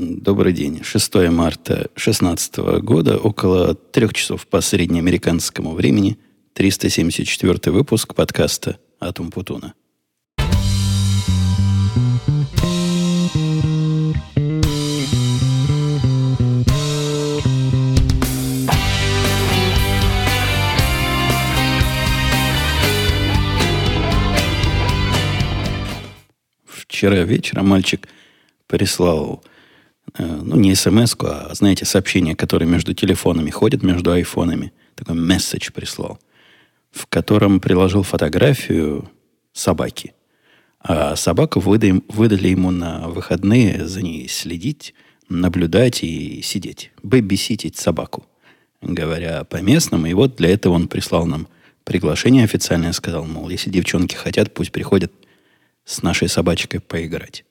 Добрый день. 6 марта 2016 года, около трех часов по среднеамериканскому времени, 374 выпуск подкаста «Атум Путуна». Вчера вечером мальчик прислал, ну, не смс а, знаете, сообщение, которое между телефонами ходит, между айфонами. Такой месседж прислал, в котором приложил фотографию собаки. А собаку выдали, выдали ему на выходные за ней следить, наблюдать и сидеть. Бэбиситить собаку, говоря по-местному. И вот для этого он прислал нам приглашение официальное. Сказал, мол, если девчонки хотят, пусть приходят – с нашей собачкой поиграть.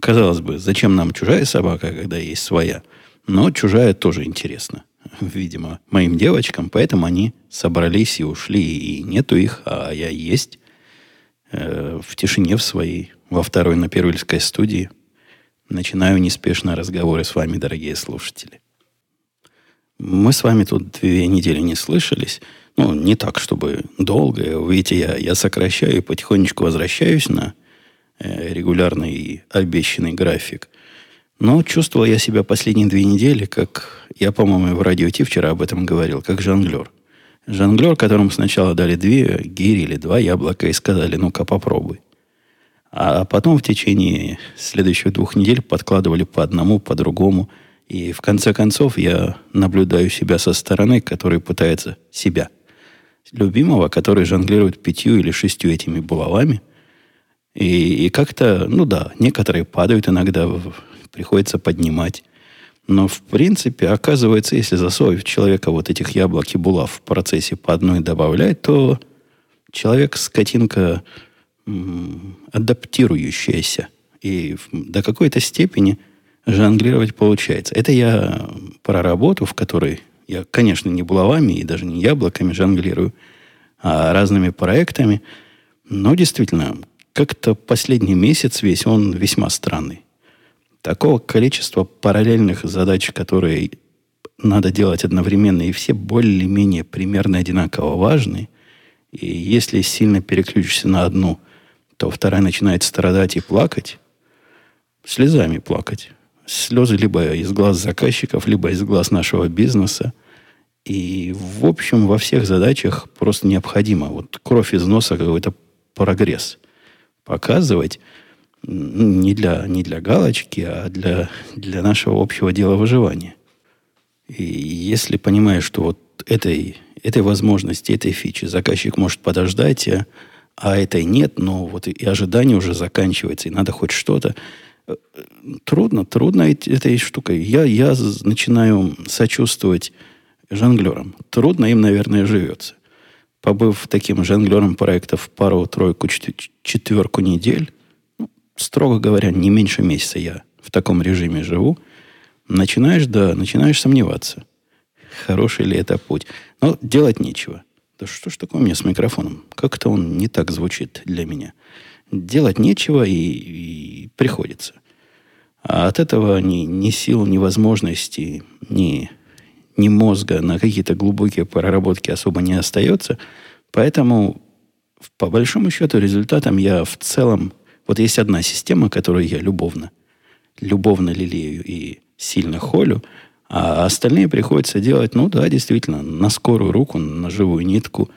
Казалось бы, зачем нам чужая собака, когда есть своя? Но чужая тоже интересно. Видимо, моим девочкам, поэтому они собрались и ушли, и нету их, а я есть э, в тишине в своей, во второй на Первильской студии. Начинаю неспешно разговоры с вами, дорогие слушатели. Мы с вами тут две недели не слышались. Ну, не так, чтобы долго. Видите, я, я сокращаю и потихонечку возвращаюсь на регулярный и обещанный график. Но чувствовал я себя последние две недели, как я, по-моему, в радио Ти вчера об этом говорил, как жонглер. Жонглер, которому сначала дали две гири или два яблока и сказали, ну-ка попробуй. А потом в течение следующих двух недель подкладывали по одному, по другому. И в конце концов я наблюдаю себя со стороны, который пытается себя – любимого, который жонглирует пятью или шестью этими булавами. И, и как-то, ну да, некоторые падают иногда, приходится поднимать. Но, в принципе, оказывается, если засовывать человека вот этих яблок и булав в процессе по одной добавлять, то человек скотинка адаптирующаяся. И до какой-то степени жонглировать получается. Это я про работу, в которой я, конечно, не булавами и даже не яблоками жонглирую, а разными проектами. Но действительно, как-то последний месяц весь он весьма странный. Такого количества параллельных задач, которые надо делать одновременно, и все более-менее примерно одинаково важны. И если сильно переключишься на одну, то вторая начинает страдать и плакать, слезами плакать слезы либо из глаз заказчиков, либо из глаз нашего бизнеса. И, в общем, во всех задачах просто необходимо вот кровь из носа какой-то прогресс показывать не для, не для галочки, а для, для нашего общего дела выживания. И если понимаешь, что вот этой, этой возможности, этой фичи заказчик может подождать, а, а этой нет, но вот и ожидание уже заканчивается, и надо хоть что-то, трудно, трудно этой штукой. Я, я начинаю сочувствовать жонглерам. Трудно им, наверное, живется. Побыв таким жонглером проектов пару-тройку, четверку недель, ну, строго говоря, не меньше месяца я в таком режиме живу, начинаешь, да, начинаешь сомневаться, хороший ли это путь. Но делать нечего. Да что ж такое у меня с микрофоном? Как-то он не так звучит для меня делать нечего и, и приходится. А от этого ни, ни сил, ни возможностей, ни, ни мозга на какие-то глубокие проработки особо не остается. Поэтому, по большому счету, результатом я в целом... Вот есть одна система, которую я любовно, любовно лелею и сильно холю, а остальные приходится делать, ну да, действительно, на скорую руку, на живую нитку,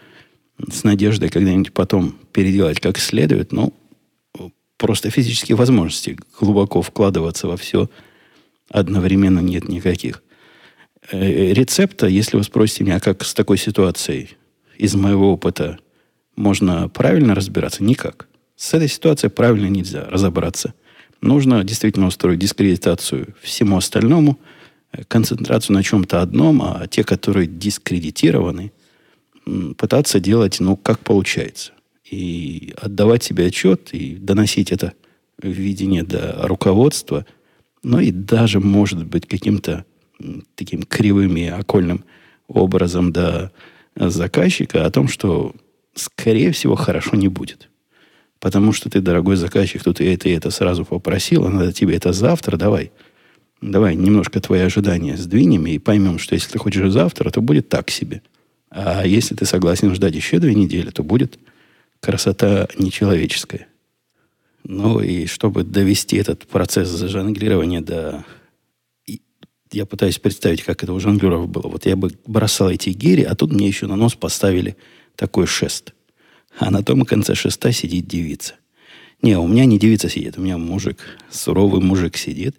с надеждой когда-нибудь потом переделать как следует. Ну, просто физические возможности глубоко вкладываться во все одновременно нет никаких. Э, рецепта, если вы спросите меня, как с такой ситуацией из моего опыта можно правильно разбираться, никак. С этой ситуацией правильно нельзя разобраться. Нужно действительно устроить дискредитацию всему остальному, э, концентрацию на чем-то одном, а те, которые дискредитированы, пытаться делать, ну, как получается и отдавать себе отчет, и доносить это видение до руководства, но и даже, может быть, каким-то таким кривым и окольным образом до заказчика о том, что, скорее всего, хорошо не будет. Потому что ты, дорогой заказчик, тут и это, и это сразу попросил, а надо тебе это завтра, давай. давай немножко твои ожидания сдвинем и поймем, что если ты хочешь завтра, то будет так себе. А если ты согласен ждать еще две недели, то будет красота нечеловеческая. Ну и чтобы довести этот процесс зажонглирования до... Я пытаюсь представить, как это у жонглеров было. Вот я бы бросал эти гири, а тут мне еще на нос поставили такой шест. А на том конце шеста сидит девица. Не, у меня не девица сидит, у меня мужик, суровый мужик сидит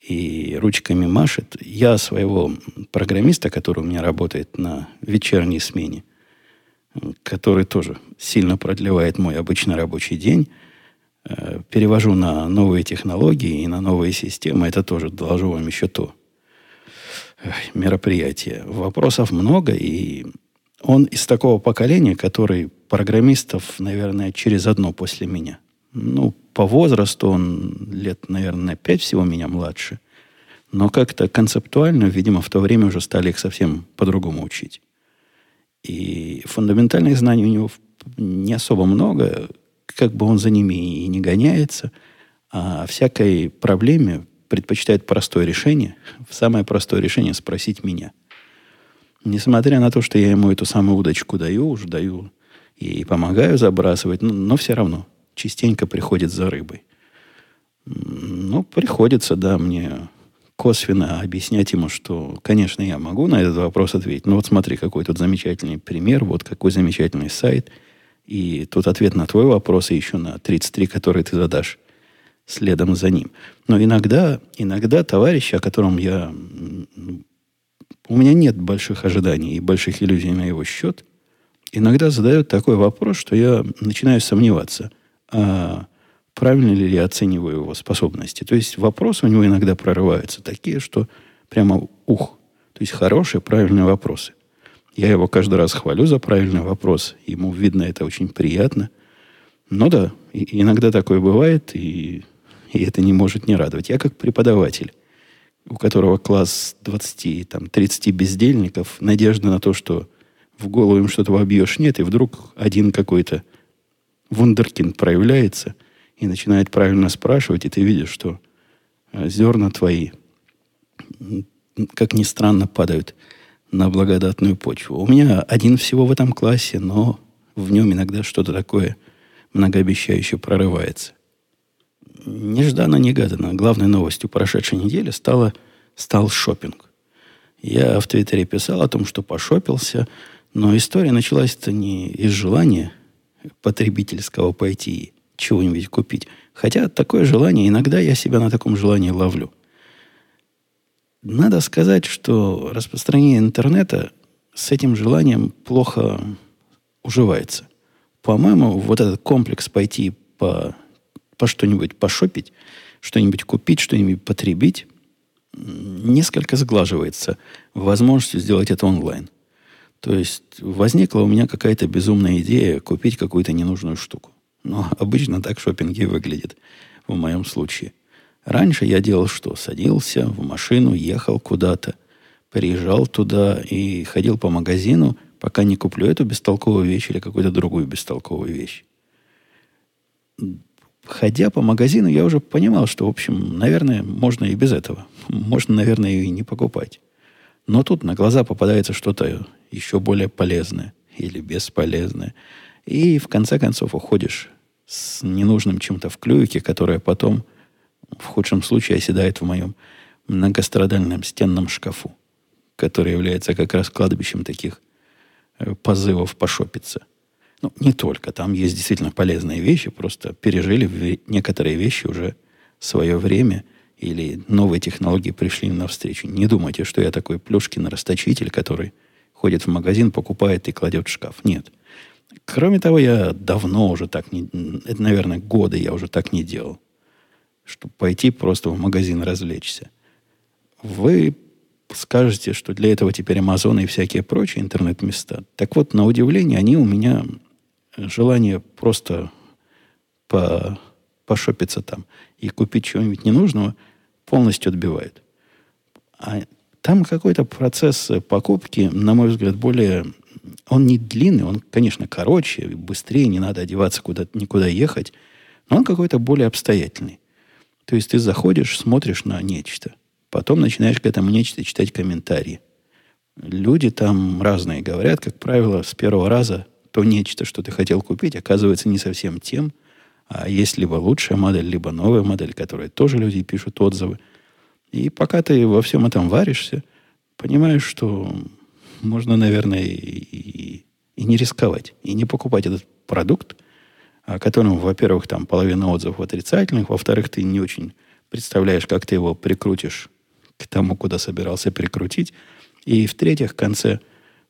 и ручками машет. Я своего программиста, который у меня работает на вечерней смене, который тоже сильно продлевает мой обычный рабочий день, э, перевожу на новые технологии и на новые системы. Это тоже доложу вам еще то мероприятие. Вопросов много, и он из такого поколения, который программистов, наверное, через одно после меня. Ну, по возрасту он лет, наверное, пять всего меня младше. Но как-то концептуально, видимо, в то время уже стали их совсем по-другому учить. И фундаментальных знаний у него не особо много, как бы он за ними и не гоняется, а всякой проблеме предпочитает простое решение. Самое простое решение – спросить меня. Несмотря на то, что я ему эту самую удочку даю, уже даю и помогаю забрасывать, но, но все равно частенько приходит за рыбой. Ну, приходится, да, мне косвенно объяснять ему, что, конечно, я могу на этот вопрос ответить, но вот смотри, какой тут замечательный пример, вот какой замечательный сайт, и тут ответ на твой вопрос, и еще на 33, который ты задашь следом за ним. Но иногда, иногда товарищ, о котором я... У меня нет больших ожиданий и больших иллюзий на его счет, иногда задает такой вопрос, что я начинаю сомневаться, а правильно ли я оцениваю его способности. То есть вопросы у него иногда прорываются такие, что прямо ух. То есть хорошие, правильные вопросы. Я его каждый раз хвалю за правильный вопрос. Ему видно это очень приятно. Но да, иногда такое бывает, и, и это не может не радовать. Я как преподаватель, у которого класс 20, там, 30 бездельников, надежда на то, что в голову им что-то вобьешь, нет, и вдруг один какой-то вундеркинд проявляется – и начинает правильно спрашивать, и ты видишь, что э, зерна твои, как ни странно, падают на благодатную почву. У меня один всего в этом классе, но в нем иногда что-то такое многообещающее прорывается. Нежданно-негаданно главной новостью прошедшей недели стало, стал шопинг. Я в Твиттере писал о том, что пошопился, но история началась-то не из желания потребительского пойти чего-нибудь купить. Хотя такое желание, иногда я себя на таком желании ловлю. Надо сказать, что распространение интернета с этим желанием плохо уживается. По-моему, вот этот комплекс пойти по, по что-нибудь пошопить, что-нибудь купить, что-нибудь потребить, несколько сглаживается возможностью сделать это онлайн. То есть возникла у меня какая-то безумная идея купить какую-то ненужную штуку. Но обычно так шопинги выглядят в моем случае. Раньше я делал что? Садился в машину, ехал куда-то, приезжал туда и ходил по магазину, пока не куплю эту бестолковую вещь или какую-то другую бестолковую вещь. Ходя по магазину, я уже понимал, что, в общем, наверное, можно и без этого. Можно, наверное, и не покупать. Но тут на глаза попадается что-то еще более полезное или бесполезное. И в конце концов уходишь с ненужным чем-то в клювике, которое потом, в худшем случае, оседает в моем многострадальном стенном шкафу, который является как раз кладбищем таких э, позывов пошопиться. Ну, не только. Там есть действительно полезные вещи, просто пережили некоторые вещи уже свое время, или новые технологии пришли навстречу. Не думайте, что я такой плюшкин расточитель, который ходит в магазин, покупает и кладет в шкаф. Нет. Кроме того, я давно уже так не... Это, наверное, годы я уже так не делал. Чтобы пойти просто в магазин развлечься. Вы скажете, что для этого теперь Амазон и всякие прочие интернет-места. Так вот, на удивление, они у меня желание просто по, пошопиться там и купить чего-нибудь ненужного полностью отбивают. А там какой-то процесс покупки, на мой взгляд, более он не длинный, он, конечно, короче, быстрее, не надо одеваться куда-то, никуда ехать, но он какой-то более обстоятельный. То есть ты заходишь, смотришь на нечто. Потом начинаешь к этому нечто читать комментарии. Люди там разные говорят, как правило, с первого раза то нечто, что ты хотел купить, оказывается не совсем тем, а есть либо лучшая модель, либо новая модель, которая тоже люди пишут отзывы. И пока ты во всем этом варишься, понимаешь, что можно, наверное, и, и не рисковать, и не покупать этот продукт, о котором, во-первых, там половина отзывов отрицательных, во-вторых, ты не очень представляешь, как ты его прикрутишь к тому, куда собирался прикрутить, и в-третьих, в конце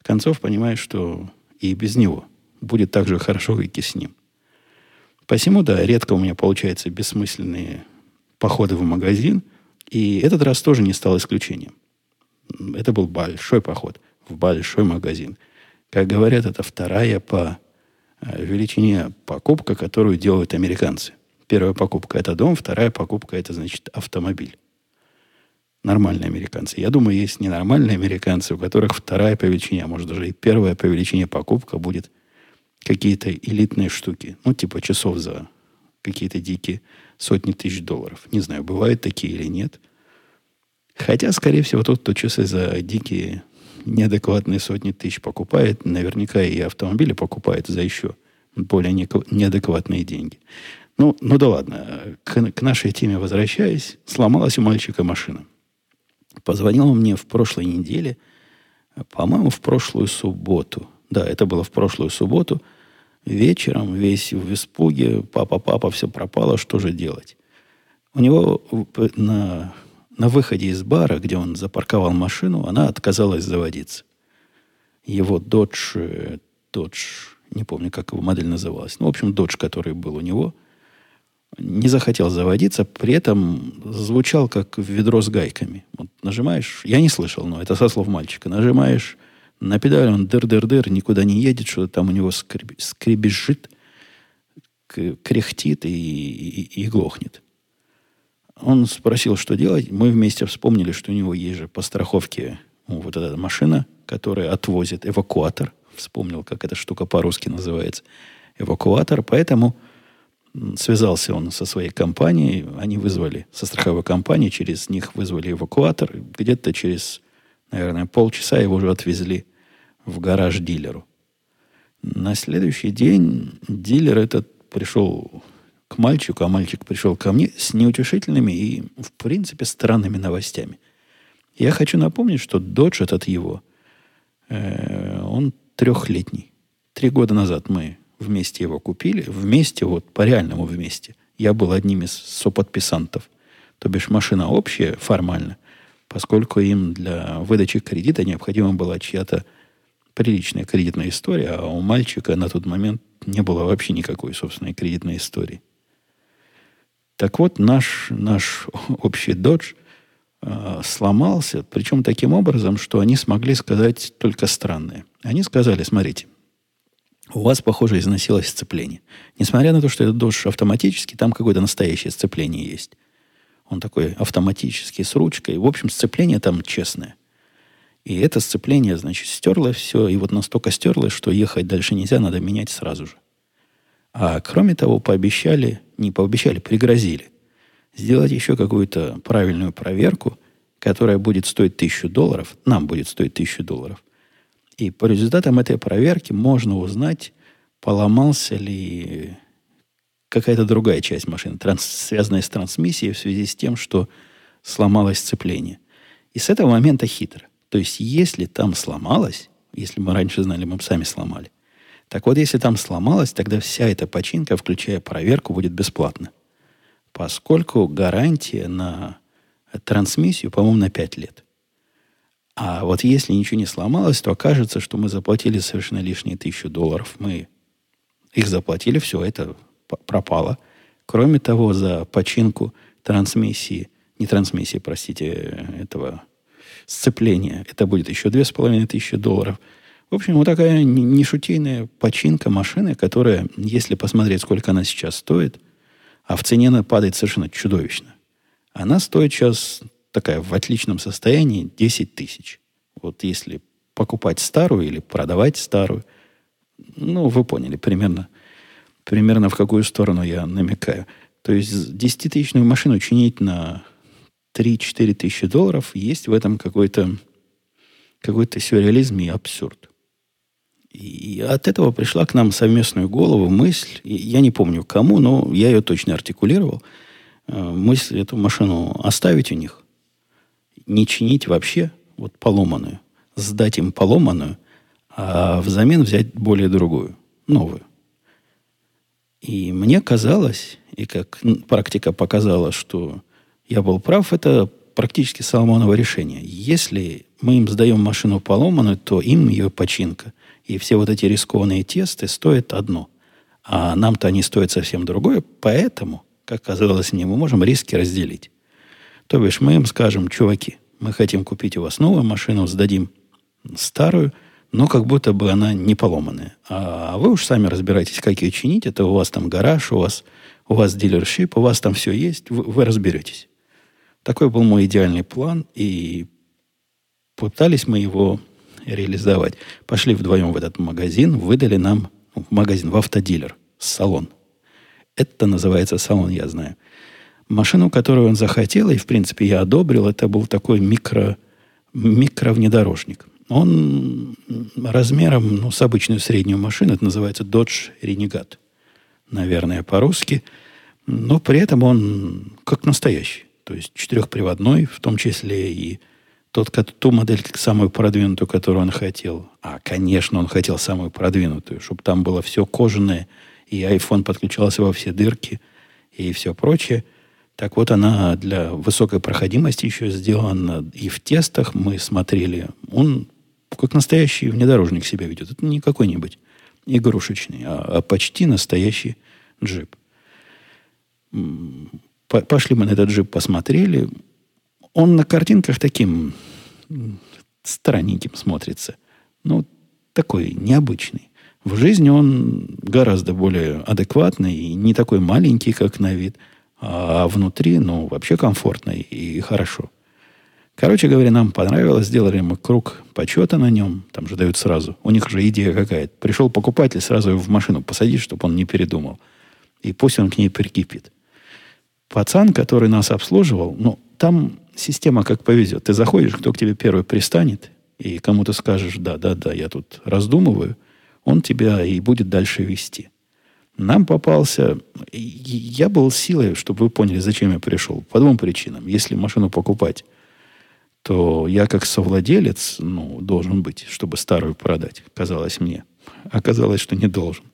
концов понимаешь, что и без него будет так же хорошо, как и с ним. Посему, да, редко у меня получаются бессмысленные походы в магазин, и этот раз тоже не стал исключением. Это был большой поход в большой магазин. Как говорят, это вторая по э, величине покупка, которую делают американцы. Первая покупка – это дом, вторая покупка – это, значит, автомобиль. Нормальные американцы. Я думаю, есть ненормальные американцы, у которых вторая по величине, а может даже и первая по величине покупка будет какие-то элитные штуки. Ну, типа часов за какие-то дикие сотни тысяч долларов. Не знаю, бывают такие или нет. Хотя, скорее всего, тот, кто часы за дикие неадекватные сотни тысяч покупает, наверняка и автомобили покупает за еще более неадекватные деньги. Ну, ну да ладно. К, к нашей теме возвращаясь, сломалась у мальчика машина. Позвонил он мне в прошлой неделе, по-моему, в прошлую субботу. Да, это было в прошлую субботу. Вечером, весь в испуге, папа, папа, все пропало, что же делать? У него на, на выходе из бара, где он запарковал машину, она отказалась заводиться. Его Dodge, Dodge, не помню, как его модель называлась. Ну, в общем, Dodge, который был у него – не захотел заводиться, при этом звучал как ведро с гайками. Вот нажимаешь, я не слышал, но это со слов мальчика, нажимаешь на педаль, он дыр-дыр-дыр, никуда не едет, что там у него скреб, скребежит, кряхтит и, и, и глохнет. Он спросил, что делать. Мы вместе вспомнили, что у него есть же по страховке ну, вот эта машина, которая отвозит эвакуатор. Вспомнил, как эта штука по-русски называется. Эвакуатор. Поэтому связался он со своей компанией, они вызвали, со страховой компанией, через них вызвали эвакуатор, где-то через, наверное, полчаса его уже отвезли в гараж дилеру. На следующий день дилер этот пришел к мальчику, а мальчик пришел ко мне с неутешительными и, в принципе, странными новостями. Я хочу напомнить, что дочь этот его, э, он трехлетний. Три года назад мы вместе его купили, вместе, вот по-реальному вместе. Я был одним из соподписантов. То бишь машина общая формально, поскольку им для выдачи кредита необходима была чья-то приличная кредитная история, а у мальчика на тот момент не было вообще никакой собственной кредитной истории. Так вот, наш, наш общий додж э, сломался, причем таким образом, что они смогли сказать только странное. Они сказали, смотрите, у вас, похоже, износилось сцепление. Несмотря на то, что это дождь автоматический, там какое-то настоящее сцепление есть. Он такой автоматический, с ручкой. В общем, сцепление там честное. И это сцепление, значит, стерло все, и вот настолько стерлось, что ехать дальше нельзя, надо менять сразу же. А кроме того, пообещали, не пообещали, пригрозили сделать еще какую-то правильную проверку, которая будет стоить тысячу долларов, нам будет стоить тысячу долларов – и по результатам этой проверки можно узнать, поломался ли какая-то другая часть машины, транс, связанная с трансмиссией в связи с тем, что сломалось сцепление. И с этого момента хитро. То есть, если там сломалось, если мы раньше знали, мы бы сами сломали. Так вот, если там сломалось, тогда вся эта починка, включая проверку, будет бесплатна. Поскольку гарантия на трансмиссию, по-моему, на 5 лет. А вот если ничего не сломалось, то окажется, что мы заплатили совершенно лишние тысячу долларов. Мы их заплатили, все, это пропало. Кроме того, за починку трансмиссии, не трансмиссии, простите, этого сцепления, это будет еще две с половиной тысячи долларов. В общем, вот такая нешутейная починка машины, которая, если посмотреть, сколько она сейчас стоит, а в цене она падает совершенно чудовищно. Она стоит сейчас такая в отличном состоянии 10 тысяч. Вот если покупать старую или продавать старую, ну, вы поняли примерно, примерно в какую сторону я намекаю. То есть 10-тысячную машину чинить на 3-4 тысячи долларов, есть в этом какой-то какой-то сюрреализм и абсурд. И от этого пришла к нам совместную голову мысль, я не помню кому, но я ее точно артикулировал, э, мысль эту машину оставить у них, не чинить вообще, вот поломанную, сдать им поломанную, а взамен взять более другую, новую. И мне казалось, и как практика показала, что я был прав, это практически Соломоново решение. Если мы им сдаем машину поломанную, то им ее починка. И все вот эти рискованные тесты стоят одно. А нам-то они стоят совсем другое. Поэтому, как казалось мне, мы можем риски разделить. То бишь мы им скажем, чуваки, мы хотим купить у вас новую машину, сдадим старую, но как будто бы она не поломанная. А вы уж сами разбирайтесь, как ее чинить. Это у вас там гараж, у вас, у вас дилершип, у вас там все есть, вы, вы разберетесь. Такой был мой идеальный план, и пытались мы его реализовать. Пошли вдвоем в этот магазин, выдали нам ну, магазин в автодилер, салон. Это называется салон, я знаю. Машину, которую он захотел, и, в принципе, я одобрил, это был такой микро, микровнедорожник. Он размером ну, с обычную среднюю машину, это называется Dodge Renegade, наверное, по-русски. Но при этом он как настоящий. То есть четырехприводной, в том числе и тот, ту модель, самую продвинутую, которую он хотел. А, конечно, он хотел самую продвинутую, чтобы там было все кожаное, и iPhone подключался во все дырки, и все прочее. Так вот, она для высокой проходимости еще сделана. И в тестах мы смотрели. Он как настоящий внедорожник себя ведет. Это не какой-нибудь игрушечный, а, а почти настоящий джип. Пошли мы на этот джип, посмотрели. Он на картинках таким странненьким смотрится. Ну, такой необычный. В жизни он гораздо более адекватный и не такой маленький, как на вид, а внутри, ну, вообще комфортный и хорошо. Короче говоря, нам понравилось, сделали мы круг почета на нем, там же дают сразу. У них же идея какая-то. Пришел покупатель, сразу его в машину посадить, чтобы он не передумал. И пусть он к ней прикипит. Пацан, который нас обслуживал, ну, там система как повезет. Ты заходишь, кто к тебе первый пристанет, и кому ты скажешь, да, да, да, я тут раздумываю, он тебя и будет дальше вести. Нам попался... Я был силой, чтобы вы поняли, зачем я пришел. По двум причинам. Если машину покупать, то я как совладелец ну, должен быть, чтобы старую продать, казалось мне. Оказалось, что не должен,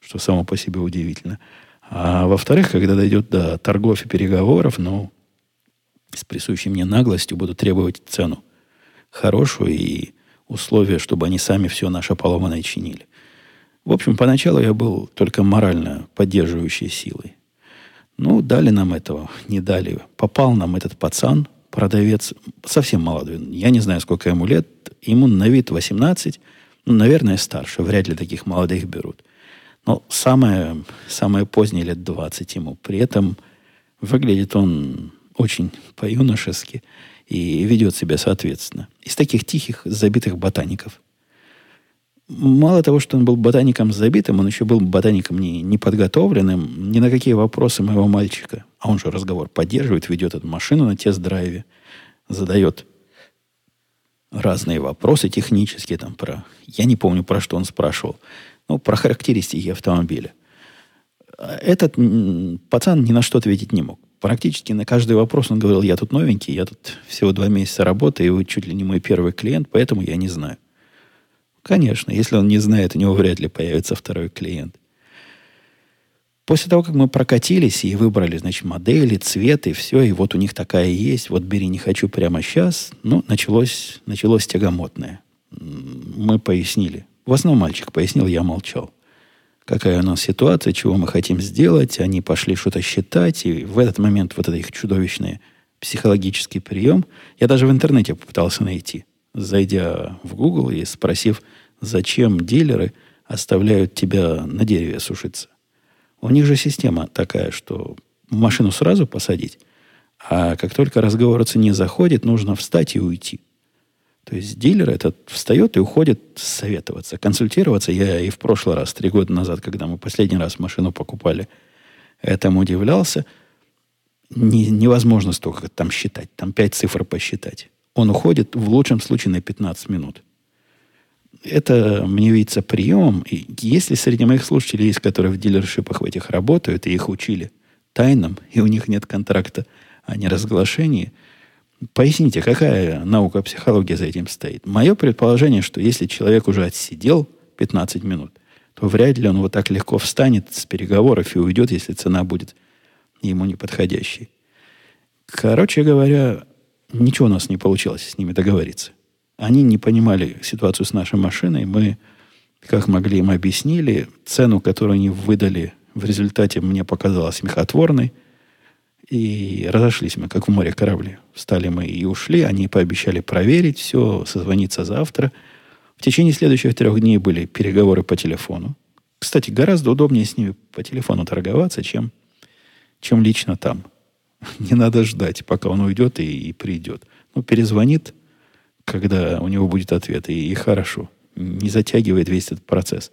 что само по себе удивительно. А во-вторых, когда дойдет до торгов и переговоров, ну, с присущей мне наглостью буду требовать цену хорошую и условия, чтобы они сами все наше поломанное чинили. В общем, поначалу я был только морально поддерживающей силой. Ну, дали нам этого, не дали. Попал нам этот пацан, продавец, совсем молодой. Я не знаю, сколько ему лет. Ему на вид 18, ну, наверное, старше. Вряд ли таких молодых берут. Но самое, самое позднее лет 20 ему. При этом выглядит он очень по-юношески и ведет себя соответственно. Из таких тихих, забитых ботаников. Мало того, что он был ботаником забитым, он еще был ботаником не, неподготовленным ни на какие вопросы моего мальчика. А он же разговор поддерживает, ведет эту машину на тест-драйве, задает разные вопросы технические там про... Я не помню, про что он спрашивал. Ну, про характеристики автомобиля. Этот пацан ни на что ответить не мог практически на каждый вопрос он говорил, я тут новенький, я тут всего два месяца работаю, и вы чуть ли не мой первый клиент, поэтому я не знаю. Конечно, если он не знает, у него вряд ли появится второй клиент. После того, как мы прокатились и выбрали, значит, модели, цветы, все, и вот у них такая есть, вот бери, не хочу прямо сейчас, ну, началось, началось тягомотное. Мы пояснили. В основном мальчик пояснил, я молчал какая у нас ситуация, чего мы хотим сделать. Они пошли что-то считать, и в этот момент вот это их чудовищный психологический прием. Я даже в интернете попытался найти, зайдя в Google и спросив, зачем дилеры оставляют тебя на дереве сушиться. У них же система такая, что машину сразу посадить, а как только разговор о цене заходит, нужно встать и уйти. То есть дилер этот встает и уходит советоваться, консультироваться. Я и в прошлый раз, три года назад, когда мы последний раз машину покупали, этому удивлялся. не, невозможно столько там считать. Там пять цифр посчитать. Он уходит в лучшем случае на 15 минут. Это, мне видится, прием. И если среди моих слушателей есть, которые в дилершипах в этих работают, и их учили тайнам, и у них нет контракта о неразглашении, поясните, какая наука психология за этим стоит? Мое предположение, что если человек уже отсидел 15 минут, то вряд ли он вот так легко встанет с переговоров и уйдет, если цена будет ему неподходящей. Короче говоря, ничего у нас не получилось с ними договориться. Они не понимали ситуацию с нашей машиной. Мы, как могли, им объяснили. Цену, которую они выдали, в результате мне показалась смехотворной. И разошлись мы, как в море корабли. Встали мы и ушли. Они пообещали проверить все, созвониться завтра – в течение следующих трех дней были переговоры по телефону. Кстати, гораздо удобнее с ними по телефону торговаться, чем, чем лично там. Не надо ждать, пока он уйдет и, и придет. Ну, перезвонит, когда у него будет ответ, и, и хорошо. Не затягивает весь этот процесс.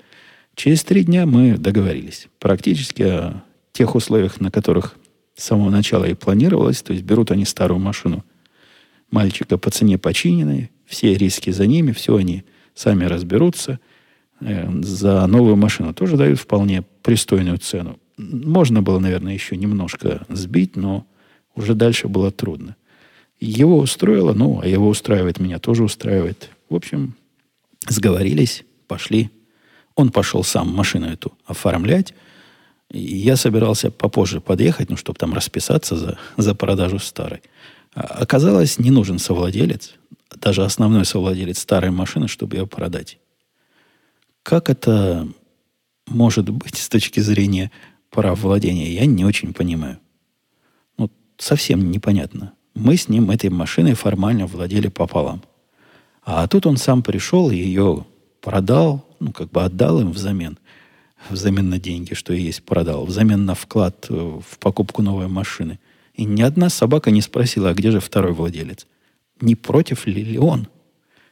Через три дня мы договорились. Практически о тех условиях, на которых с самого начала и планировалось. То есть берут они старую машину мальчика по цене починенной, все риски за ними, все они сами разберутся. Э, за новую машину тоже дают вполне пристойную цену. Можно было, наверное, еще немножко сбить, но уже дальше было трудно. Его устроило, ну, а его устраивает, меня тоже устраивает. В общем, сговорились, пошли. Он пошел сам машину эту оформлять. Я собирался попозже подъехать, ну, чтобы там расписаться за, за продажу старой. А оказалось, не нужен совладелец даже основной совладелец старой машины, чтобы ее продать. Как это может быть с точки зрения прав владения, я не очень понимаю. Ну, совсем непонятно. Мы с ним этой машиной формально владели пополам. А тут он сам пришел и ее продал, ну, как бы отдал им взамен. Взамен на деньги, что и есть, продал. Взамен на вклад в покупку новой машины. И ни одна собака не спросила, а где же второй владелец не против ли, ли он.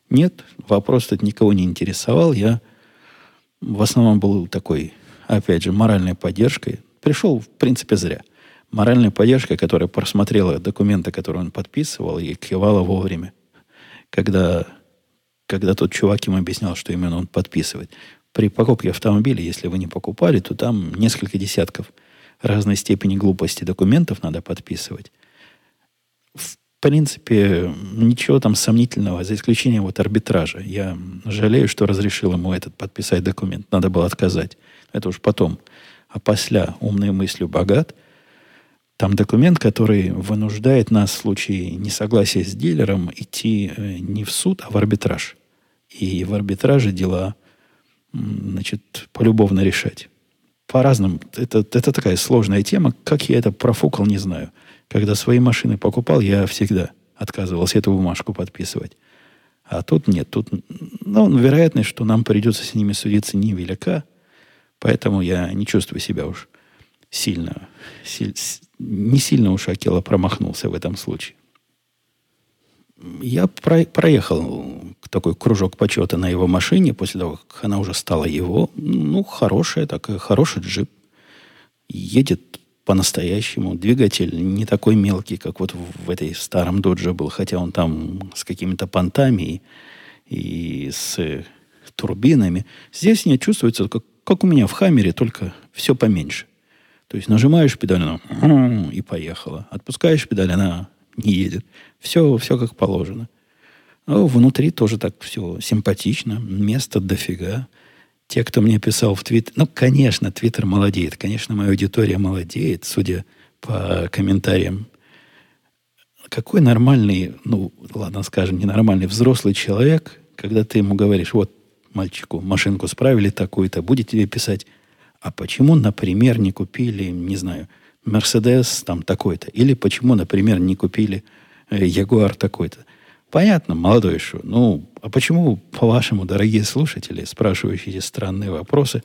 Нет, вопрос этот никого не интересовал. Я в основном был такой, опять же, моральной поддержкой. Пришел, в принципе, зря. Моральная поддержка, которая просмотрела документы, которые он подписывал, и кивала вовремя. Когда, когда тот чувак ему объяснял, что именно он подписывает. При покупке автомобиля, если вы не покупали, то там несколько десятков разной степени глупости документов надо подписывать принципе, ничего там сомнительного, за исключением вот арбитража. Я жалею, что разрешил ему этот подписать документ. Надо было отказать. Это уж потом. А после умной мыслью богат. Там документ, который вынуждает нас в случае несогласия с дилером идти э, не в суд, а в арбитраж. И в арбитраже дела значит, полюбовно решать. По-разному. Это, это такая сложная тема. Как я это профукал, не знаю. Когда свои машины покупал, я всегда отказывался эту бумажку подписывать. А тут нет. Тут, ну, вероятность, что нам придется с ними судиться, невелика. Поэтому я не чувствую себя уж сильно, силь, не сильно уж Акела промахнулся в этом случае. Я про, проехал такой кружок почета на его машине после того, как она уже стала его. Ну, хорошая такая, хороший джип. Едет по-настоящему. Двигатель не такой мелкий, как вот в этой старом додже был, хотя он там с какими-то понтами и, и с турбинами. Здесь не чувствуется, как, как у меня в Хаммере, только все поменьше. То есть нажимаешь педаль, она и поехала. Отпускаешь педаль, она не едет. Все, все как положено. А внутри тоже так все симпатично. Места дофига. Те, кто мне писал в Твиттер... Ну, конечно, Твиттер молодеет. Конечно, моя аудитория молодеет, судя по комментариям. Какой нормальный, ну, ладно, скажем, ненормальный взрослый человек, когда ты ему говоришь, вот, мальчику, машинку справили такую-то, будет тебе писать, а почему, например, не купили, не знаю, Мерседес там такой-то? Или почему, например, не купили Ягуар такой-то? Понятно, молодой еще. Ну, а почему, по-вашему, дорогие слушатели, спрашивающие эти странные вопросы,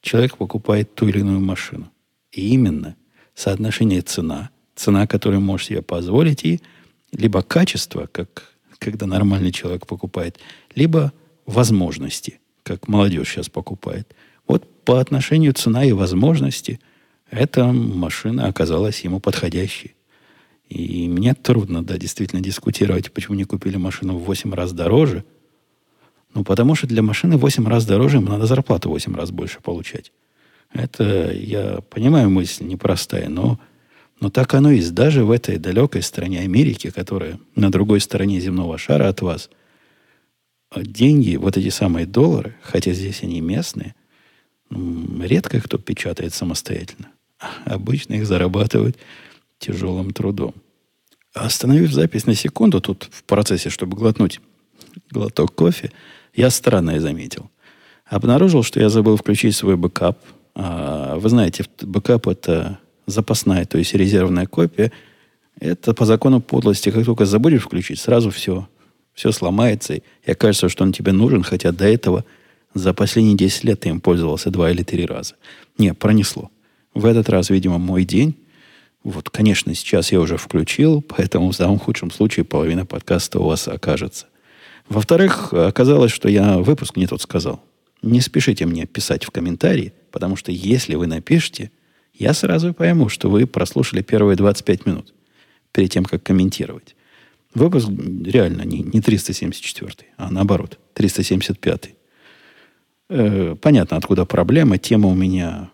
человек покупает ту или иную машину? И именно соотношение цена, цена, которую можешь себе позволить, и либо качество, как когда нормальный человек покупает, либо возможности, как молодежь сейчас покупает. Вот по отношению цена и возможности эта машина оказалась ему подходящей. И мне трудно, да, действительно дискутировать, почему не купили машину в 8 раз дороже. Ну, потому что для машины в 8 раз дороже им надо зарплату в 8 раз больше получать. Это, я понимаю, мысль непростая, но, но так оно есть. Даже в этой далекой стране Америки, которая на другой стороне земного шара от вас, деньги, вот эти самые доллары, хотя здесь они местные, редко кто печатает самостоятельно. Обычно их зарабатывают тяжелым трудом. Остановив запись на секунду, тут в процессе, чтобы глотнуть глоток кофе, я странное заметил. Обнаружил, что я забыл включить свой бэкап. А, вы знаете, бэкап – это запасная, то есть резервная копия. Это по закону подлости, как только забудешь включить, сразу все, все сломается. И окажется, что он тебе нужен, хотя до этого за последние 10 лет ты им пользовался два или три раза. Не, пронесло. В этот раз, видимо, мой день. Вот, конечно, сейчас я уже включил, поэтому в самом худшем случае половина подкаста у вас окажется. Во-вторых, оказалось, что я выпуск не тот сказал. Не спешите мне писать в комментарии, потому что если вы напишете, я сразу пойму, что вы прослушали первые 25 минут перед тем, как комментировать. Выпуск реально не, не 374, а наоборот, 375. Э, понятно, откуда проблема. Тема у меня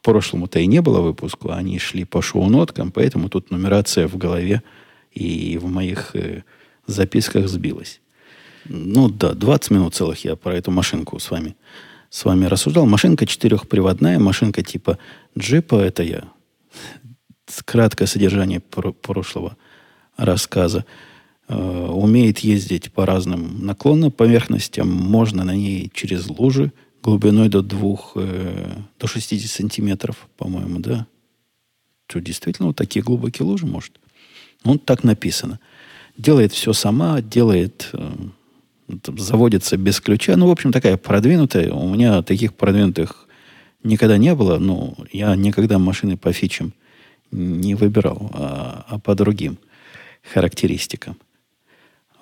к прошлому-то и не было выпуску. Они шли по шоу-ноткам, поэтому тут нумерация в голове и в моих э, записках сбилась. Ну да, 20 минут целых я про эту машинку с вами, с вами рассуждал. Машинка четырехприводная, машинка типа джипа. Это я краткое содержание прошлого рассказа. Э, умеет ездить по разным наклонным поверхностям. Можно на ней через лужи глубиной до двух, э, до 60 сантиметров, по-моему, да? Что, действительно, вот такие глубокие лужи может? Ну, так написано. Делает все сама, делает, э, заводится без ключа. Ну, в общем, такая продвинутая. У меня таких продвинутых никогда не было. Ну, я никогда машины по фичам не выбирал, а, а по другим характеристикам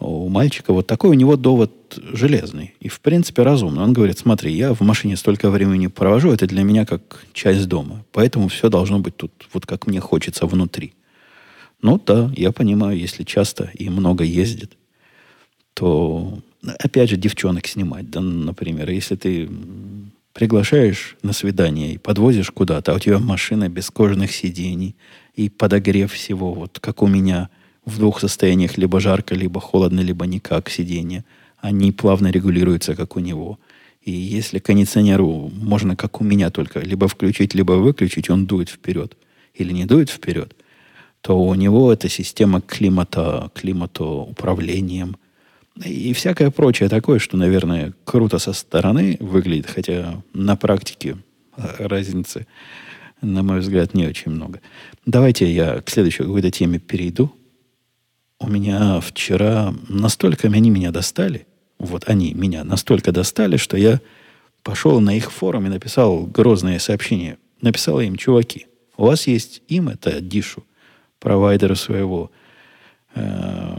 у мальчика вот такой у него довод железный и, в принципе, разумный. Он говорит, смотри, я в машине столько времени провожу, это для меня как часть дома. Поэтому все должно быть тут вот как мне хочется внутри. Ну да, я понимаю, если часто и много ездит, то, опять же, девчонок снимать, да, например, если ты приглашаешь на свидание и подвозишь куда-то, а у тебя машина без кожаных сидений и подогрев всего, вот как у меня – в двух состояниях, либо жарко, либо холодно, либо никак сиденье. Они плавно регулируются, как у него. И если кондиционеру можно, как у меня, только либо включить, либо выключить, он дует вперед или не дует вперед, то у него эта система климата, климатоуправлением и всякое прочее такое, что, наверное, круто со стороны выглядит, хотя на практике разницы, на мой взгляд, не очень много. Давайте я к следующей какой-то теме перейду у меня вчера настолько они меня достали, вот они меня настолько достали, что я пошел на их форум и написал грозное сообщение. Написал им, чуваки, у вас есть им, это Дишу, провайдера своего э,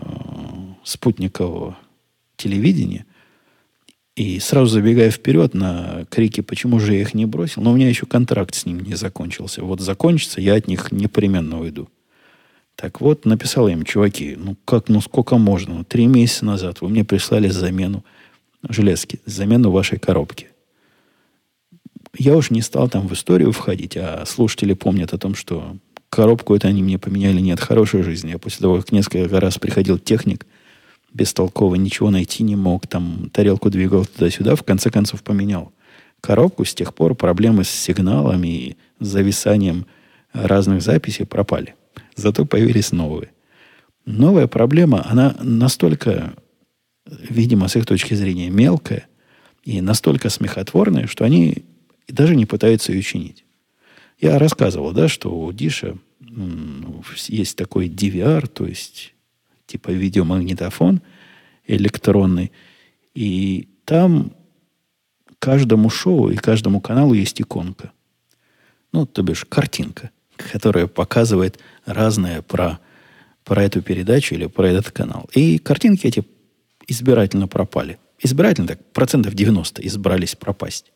спутникового телевидения, и сразу забегая вперед на крики, почему же я их не бросил, но у меня еще контракт с ним не закончился. Вот закончится, я от них непременно уйду. Так вот, написал им, чуваки, ну как, ну сколько можно? Ну, три месяца назад вы мне прислали замену железки, замену вашей коробки. Я уж не стал там в историю входить, а слушатели помнят о том, что коробку это они мне поменяли не от хорошей жизни. Я после того, как несколько раз приходил техник, бестолковый, ничего найти не мог, там тарелку двигал туда-сюда, в конце концов поменял коробку. С тех пор проблемы с сигналами и зависанием разных записей пропали. Зато появились новые. Новая проблема, она настолько, видимо, с их точки зрения мелкая и настолько смехотворная, что они даже не пытаются ее чинить. Я рассказывал, да, что у Диша есть такой DVR, то есть типа видеомагнитофон электронный, и там каждому шоу и каждому каналу есть иконка. Ну, то бишь картинка которая показывает разное про, про эту передачу или про этот канал. И картинки эти избирательно пропали. Избирательно так, процентов 90 избрались пропасть.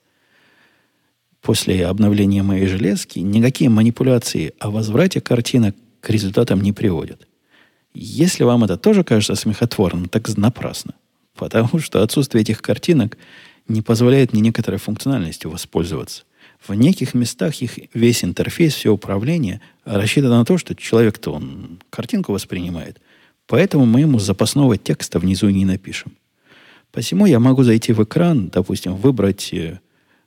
После обновления моей железки никакие манипуляции о возврате картинок к результатам не приводят. Если вам это тоже кажется смехотворным, так напрасно. Потому что отсутствие этих картинок не позволяет мне некоторой функциональностью воспользоваться. В неких местах их весь интерфейс, все управление рассчитано на то, что человек-то он картинку воспринимает. Поэтому мы ему запасного текста внизу не напишем. Посему я могу зайти в экран, допустим, выбрать э,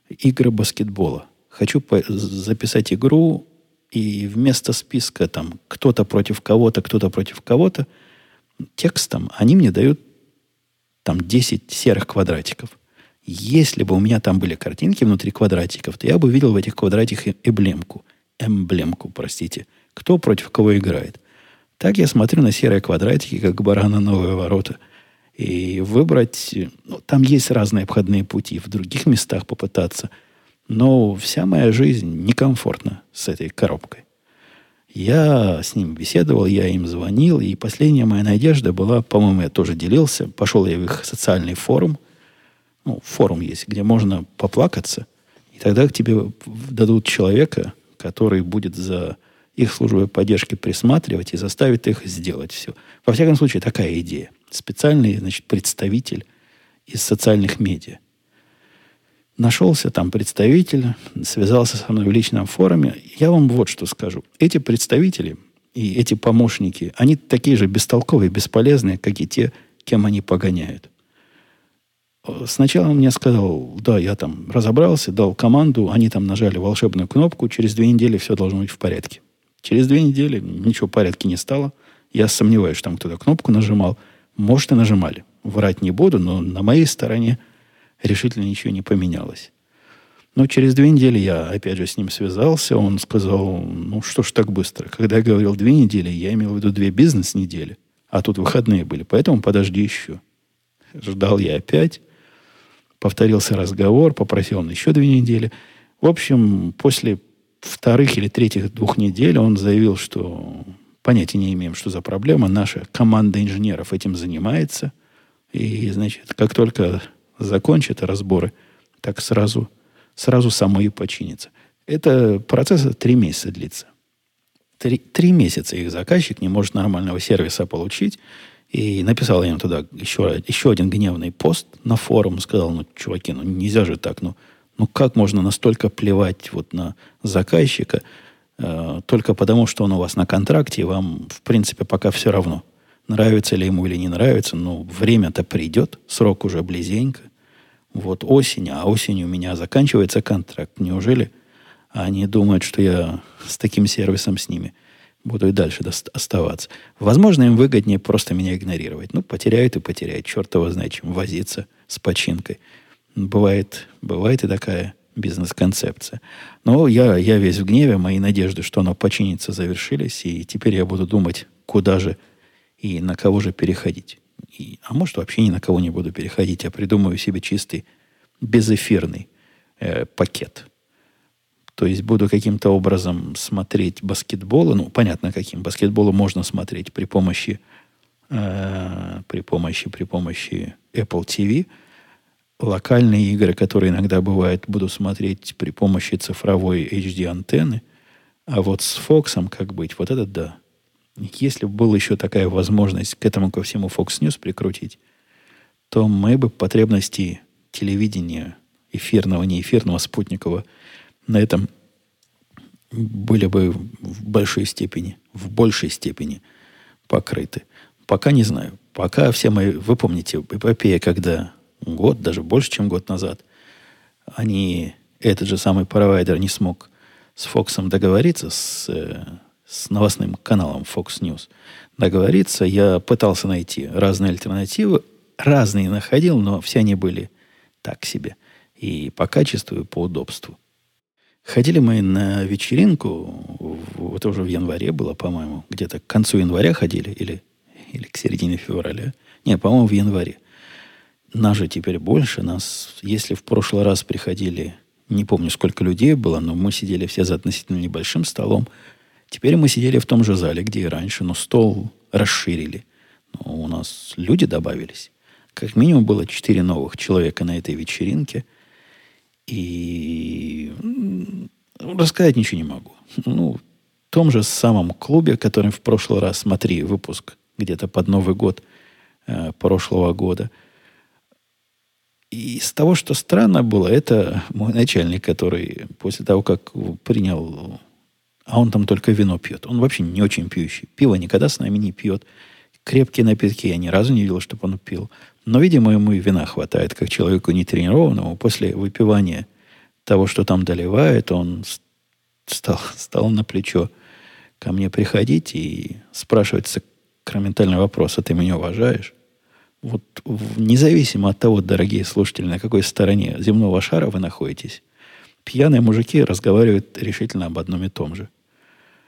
игры баскетбола. Хочу записать игру, и вместо списка там кто-то против кого-то, кто-то против кого-то, текстом они мне дают там 10 серых квадратиков. Если бы у меня там были картинки внутри квадратиков, то я бы видел в этих квадратиках эмблемку. Эмблемку, простите. Кто против кого играет. Так я смотрю на серые квадратики, как барана новые ворота – и выбрать... Ну, там есть разные обходные пути, в других местах попытаться. Но вся моя жизнь некомфортна с этой коробкой. Я с ним беседовал, я им звонил, и последняя моя надежда была, по-моему, я тоже делился, пошел я в их социальный форум, ну, форум есть, где можно поплакаться, и тогда к тебе дадут человека, который будет за их службой поддержки присматривать и заставит их сделать все. Во всяком случае, такая идея специальный значит, представитель из социальных медиа. Нашелся там представитель, связался со мной в личном форуме. Я вам вот что скажу. Эти представители и эти помощники, они такие же бестолковые, бесполезные, как и те, кем они погоняют. Сначала он мне сказал, да, я там разобрался, дал команду, они там нажали волшебную кнопку, через две недели все должно быть в порядке. Через две недели ничего в порядке не стало. Я сомневаюсь, что там кто-то кнопку нажимал. Может, и нажимали. Врать не буду, но на моей стороне решительно ничего не поменялось. Но через две недели я опять же с ним связался. Он сказал, ну что ж так быстро. Когда я говорил две недели, я имел в виду две бизнес-недели. А тут выходные были, поэтому подожди еще. Ждал я опять. Повторился разговор, попросил он еще две недели. В общем, после вторых или третьих двух недель он заявил, что Понятия не имеем, что за проблема. Наша команда инженеров этим занимается. И, значит, как только закончат разборы, так сразу, сразу само и починится. Это процесс три месяца длится. Три, три месяца их заказчик не может нормального сервиса получить. И написал я им туда еще, еще один гневный пост на форум. Сказал, ну, чуваки, ну нельзя же так. Ну, ну как можно настолько плевать вот на заказчика – Э, только потому, что он у вас на контракте, и вам, в принципе, пока все равно, нравится ли ему или не нравится, но время-то придет, срок уже близенько. Вот осень, а осенью у меня заканчивается контракт. Неужели они думают, что я с таким сервисом с ними буду и дальше оставаться? Возможно, им выгоднее просто меня игнорировать. Ну, потеряют и потеряют. Черт его знает, чем возиться с починкой. Бывает, бывает и такая бизнес-концепция. Но я, я весь в гневе, мои надежды, что оно починится, завершились, и теперь я буду думать, куда же и на кого же переходить. И, а может, вообще ни на кого не буду переходить, а придумаю себе чистый безэфирный э, пакет. То есть буду каким-то образом смотреть баскетбол. Ну, понятно, каким. Баскетболу можно смотреть при помощи, э, при помощи, при помощи Apple TV – локальные игры, которые иногда бывают, буду смотреть при помощи цифровой HD-антенны. А вот с Фоксом как быть? Вот это да. Если бы была еще такая возможность к этому ко всему Fox News прикрутить, то мы бы потребности телевидения эфирного, не эфирного, спутникового на этом были бы в большой степени, в большей степени покрыты. Пока не знаю. Пока все мои... Вы помните эпопея, когда год, даже больше, чем год назад, они, этот же самый провайдер не смог с Фоксом договориться, с, э, с новостным каналом Fox News договориться. Я пытался найти разные альтернативы, разные находил, но все они были так себе. И по качеству, и по удобству. Ходили мы на вечеринку, это уже в январе было, по-моему, где-то к концу января ходили, или, или к середине февраля. Не, по-моему, в январе. Нас же теперь больше. Нас, если в прошлый раз приходили, не помню, сколько людей было, но мы сидели все за относительно небольшим столом. Теперь мы сидели в том же зале, где и раньше, но стол расширили. Но у нас люди добавились. Как минимум было четыре новых человека на этой вечеринке. И рассказать ничего не могу. Ну, том же самом клубе, который в прошлый раз, смотри, выпуск где-то под Новый год э, прошлого года. И из того, что странно было, это мой начальник, который после того, как принял, а он там только вино пьет. Он вообще не очень пьющий. Пиво никогда с нами не пьет. Крепкие напитки я ни разу не видел, чтобы он пил. Но, видимо, ему и вина хватает, как человеку нетренированному. После выпивания того, что там доливает, он стал, стал на плечо ко мне приходить и спрашивать сакраментальный вопрос, а ты меня уважаешь? Вот независимо от того, дорогие слушатели, на какой стороне земного шара вы находитесь, пьяные мужики разговаривают решительно об одном и том же.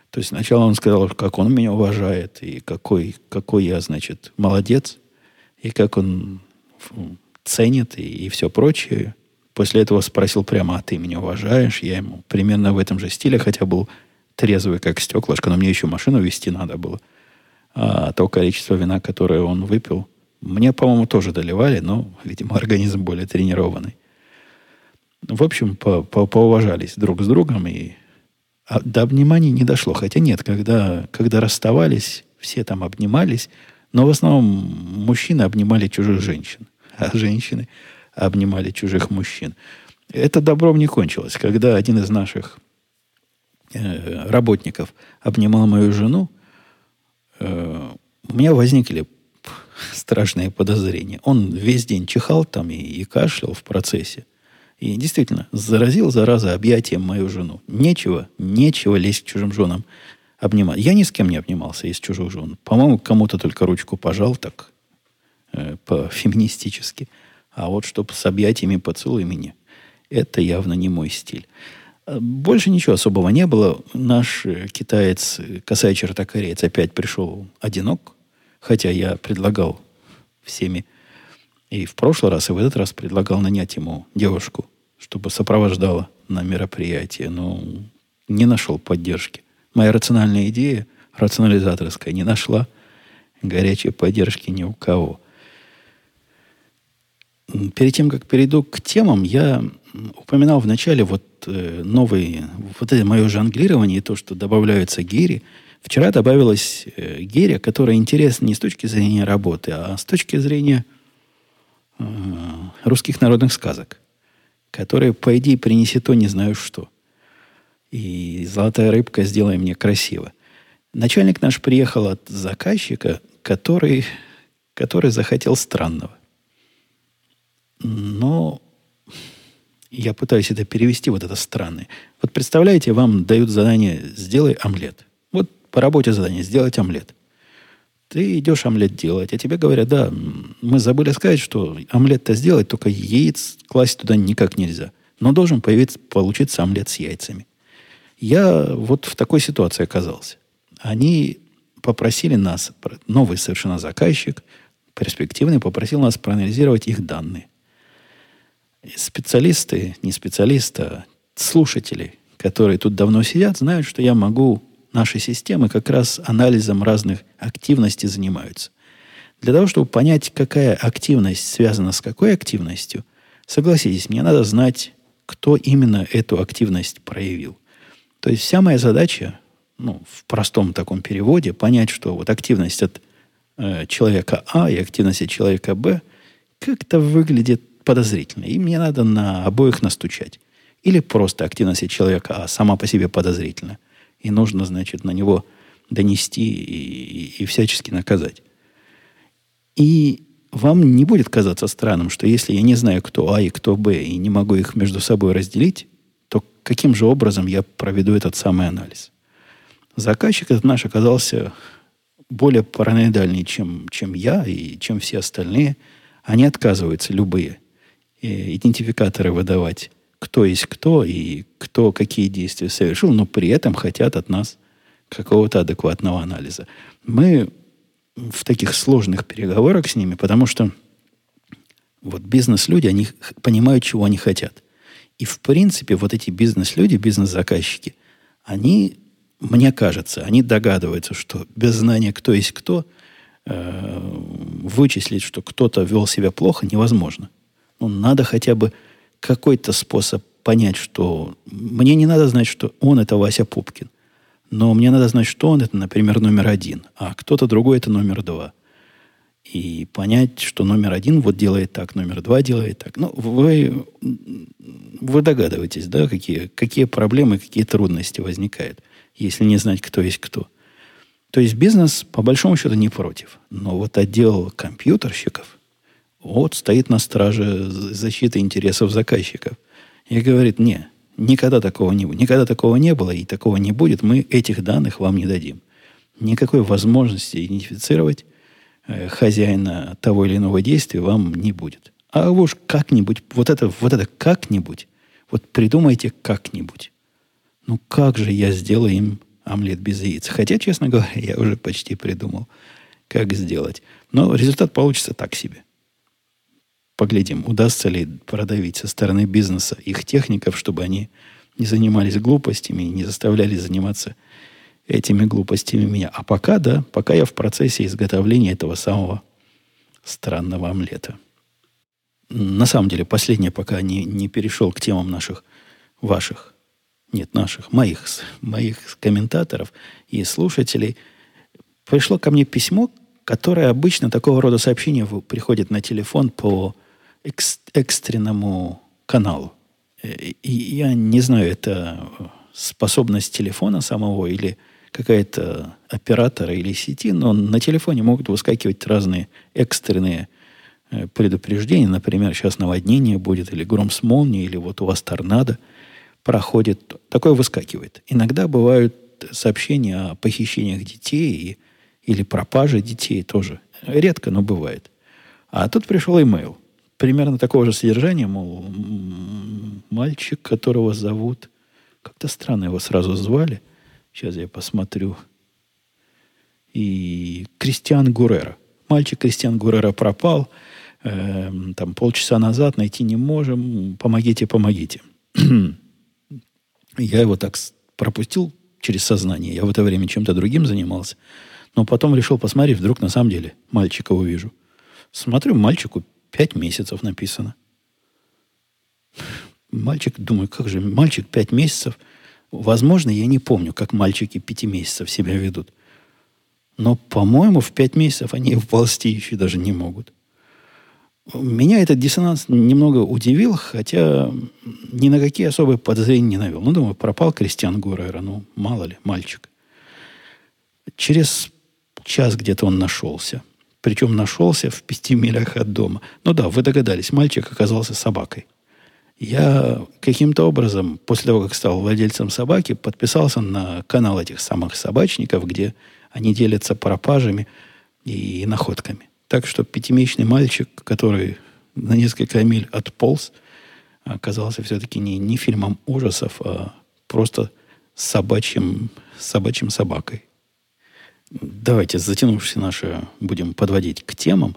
То есть сначала он сказал, как он меня уважает, и какой, какой я, значит, молодец, и как он ценит, и, и все прочее. После этого спросил прямо, а ты меня уважаешь? Я ему примерно в этом же стиле, хотя был трезвый, как стеклышко, но мне еще машину вести надо было. А то количество вина, которое он выпил, мне, по-моему, тоже доливали, но, видимо, организм более тренированный. В общем, по -по поуважались друг с другом, и а до обниманий не дошло. Хотя нет, когда, когда расставались, все там обнимались, но в основном мужчины обнимали чужих женщин, а женщины обнимали чужих мужчин. Это добром не кончилось. Когда один из наших э, работников обнимал мою жену, э, у меня возникли страшные подозрения. Он весь день чихал там и, и кашлял в процессе. И действительно, заразил, зараза, объятием мою жену. Нечего, нечего лезть к чужим женам обнимать. Я ни с кем не обнимался из чужих жен. По-моему, кому-то только ручку пожал так, э, по-феминистически. А вот чтобы с объятиями, поцелуями, не. Это явно не мой стиль. А больше ничего особого не было. Наш э, китаец, косая черта кореец, опять пришел одинок. Хотя я предлагал всеми и в прошлый раз, и в этот раз предлагал нанять ему девушку, чтобы сопровождала на мероприятие. Но не нашел поддержки. Моя рациональная идея, рационализаторская, не нашла горячей поддержки ни у кого. Перед тем, как перейду к темам, я упоминал в начале вот э, новый, вот это мое жонглирование, то, что добавляются гири. Вчера добавилась э, гиря, которая интересна не с точки зрения работы, а с точки зрения э, русских народных сказок, которая, по идее, принесет то не знаю что. И золотая рыбка сделай мне красиво. Начальник наш приехал от заказчика, который, который захотел странного. Но я пытаюсь это перевести, вот это странное. Вот представляете, вам дают задание «сделай омлет». Вот по работе задание «сделать омлет». Ты идешь омлет делать, а тебе говорят, да, мы забыли сказать, что омлет-то сделать, только яиц класть туда никак нельзя. Но должен появиться, получиться омлет с яйцами. Я вот в такой ситуации оказался. Они попросили нас, новый совершенно заказчик, перспективный, попросил нас проанализировать их данные специалисты, не специалисты, а слушатели, которые тут давно сидят, знают, что я могу наши системы как раз анализом разных активностей занимаются. Для того, чтобы понять, какая активность связана с какой активностью, согласитесь, мне надо знать, кто именно эту активность проявил. То есть вся моя задача, ну, в простом таком переводе, понять, что вот активность от э, человека А и активность от человека Б как-то выглядит подозрительно. И мне надо на обоих настучать. Или просто активность человека а сама по себе подозрительна. И нужно, значит, на него донести и, и, и всячески наказать. И вам не будет казаться странным, что если я не знаю, кто А и кто Б, и не могу их между собой разделить, то каким же образом я проведу этот самый анализ? Заказчик этот наш оказался более параноидальный, чем, чем я и чем все остальные. Они отказываются любые Э, идентификаторы выдавать, кто есть кто и кто какие действия совершил, но при этом хотят от нас какого-то адекватного анализа. Мы в таких сложных переговорах с ними, потому что вот бизнес-люди, они понимают, чего они хотят. И в принципе вот эти бизнес-люди, бизнес-заказчики, они, мне кажется, они догадываются, что без знания, кто есть кто, э, вычислить, что кто-то вел себя плохо, невозможно. Ну, надо хотя бы какой-то способ понять, что мне не надо знать, что он это Вася Пупкин. Но мне надо знать, что он это, например, номер один, а кто-то другой это номер два. И понять, что номер один вот делает так, номер два делает так. Ну, вы, вы догадываетесь, да, какие, какие проблемы, какие трудности возникают, если не знать, кто есть кто. То есть бизнес, по большому счету, не против. Но вот отдел компьютерщиков, вот стоит на страже защиты интересов заказчиков. И говорит, не, никогда такого не будет. Никогда такого не было и такого не будет. Мы этих данных вам не дадим. Никакой возможности идентифицировать хозяина того или иного действия вам не будет. А уж как-нибудь, вот это, вот это как-нибудь, вот придумайте как-нибудь. Ну как же я сделаю им омлет без яиц? Хотя, честно говоря, я уже почти придумал, как сделать. Но результат получится так себе. Поглядим, удастся ли продавить со стороны бизнеса их техников, чтобы они не занимались глупостями и не заставляли заниматься этими глупостями меня. А пока, да, пока я в процессе изготовления этого самого странного омлета. На самом деле, последнее, пока не, не перешел к темам наших, ваших, нет, наших, моих, моих комментаторов и слушателей, пришло ко мне письмо, которое обычно такого рода сообщения приходит на телефон по экс, экстренному каналу. Э, и я не знаю, это способность телефона самого или какая-то оператора или сети, но на телефоне могут выскакивать разные экстренные э, предупреждения. Например, сейчас наводнение будет, или гром с молнией, или вот у вас торнадо проходит. Такое выскакивает. Иногда бывают сообщения о похищениях детей или пропаже детей тоже. Редко, но бывает. А тут пришел имейл примерно такого же содержания, мол, мальчик, которого зовут... Как-то странно его сразу звали. Сейчас я посмотрю. И Кристиан Гурера. Мальчик Кристиан Гурера пропал. Э, там полчаса назад найти не можем. Помогите, помогите. я его так пропустил через сознание. Я в это время чем-то другим занимался. Но потом решил посмотреть, вдруг на самом деле мальчика увижу. Смотрю, мальчику Пять месяцев написано. Мальчик, думаю, как же, мальчик пять месяцев. Возможно, я не помню, как мальчики пяти месяцев себя ведут. Но, по-моему, в пять месяцев они вползти еще даже не могут. Меня этот диссонанс немного удивил, хотя ни на какие особые подозрения не навел. Ну, думаю, пропал Кристиан Гурера, ну, мало ли, мальчик. Через час где-то он нашелся. Причем нашелся в пяти милях от дома. Ну да, вы догадались, мальчик оказался собакой. Я каким-то образом, после того, как стал владельцем собаки, подписался на канал этих самых собачников, где они делятся пропажами и находками. Так что пятимесячный мальчик, который на несколько миль отполз, оказался все-таки не, не фильмом ужасов, а просто собачьим, собачьим собакой. Давайте, затянувшись наши, будем подводить к темам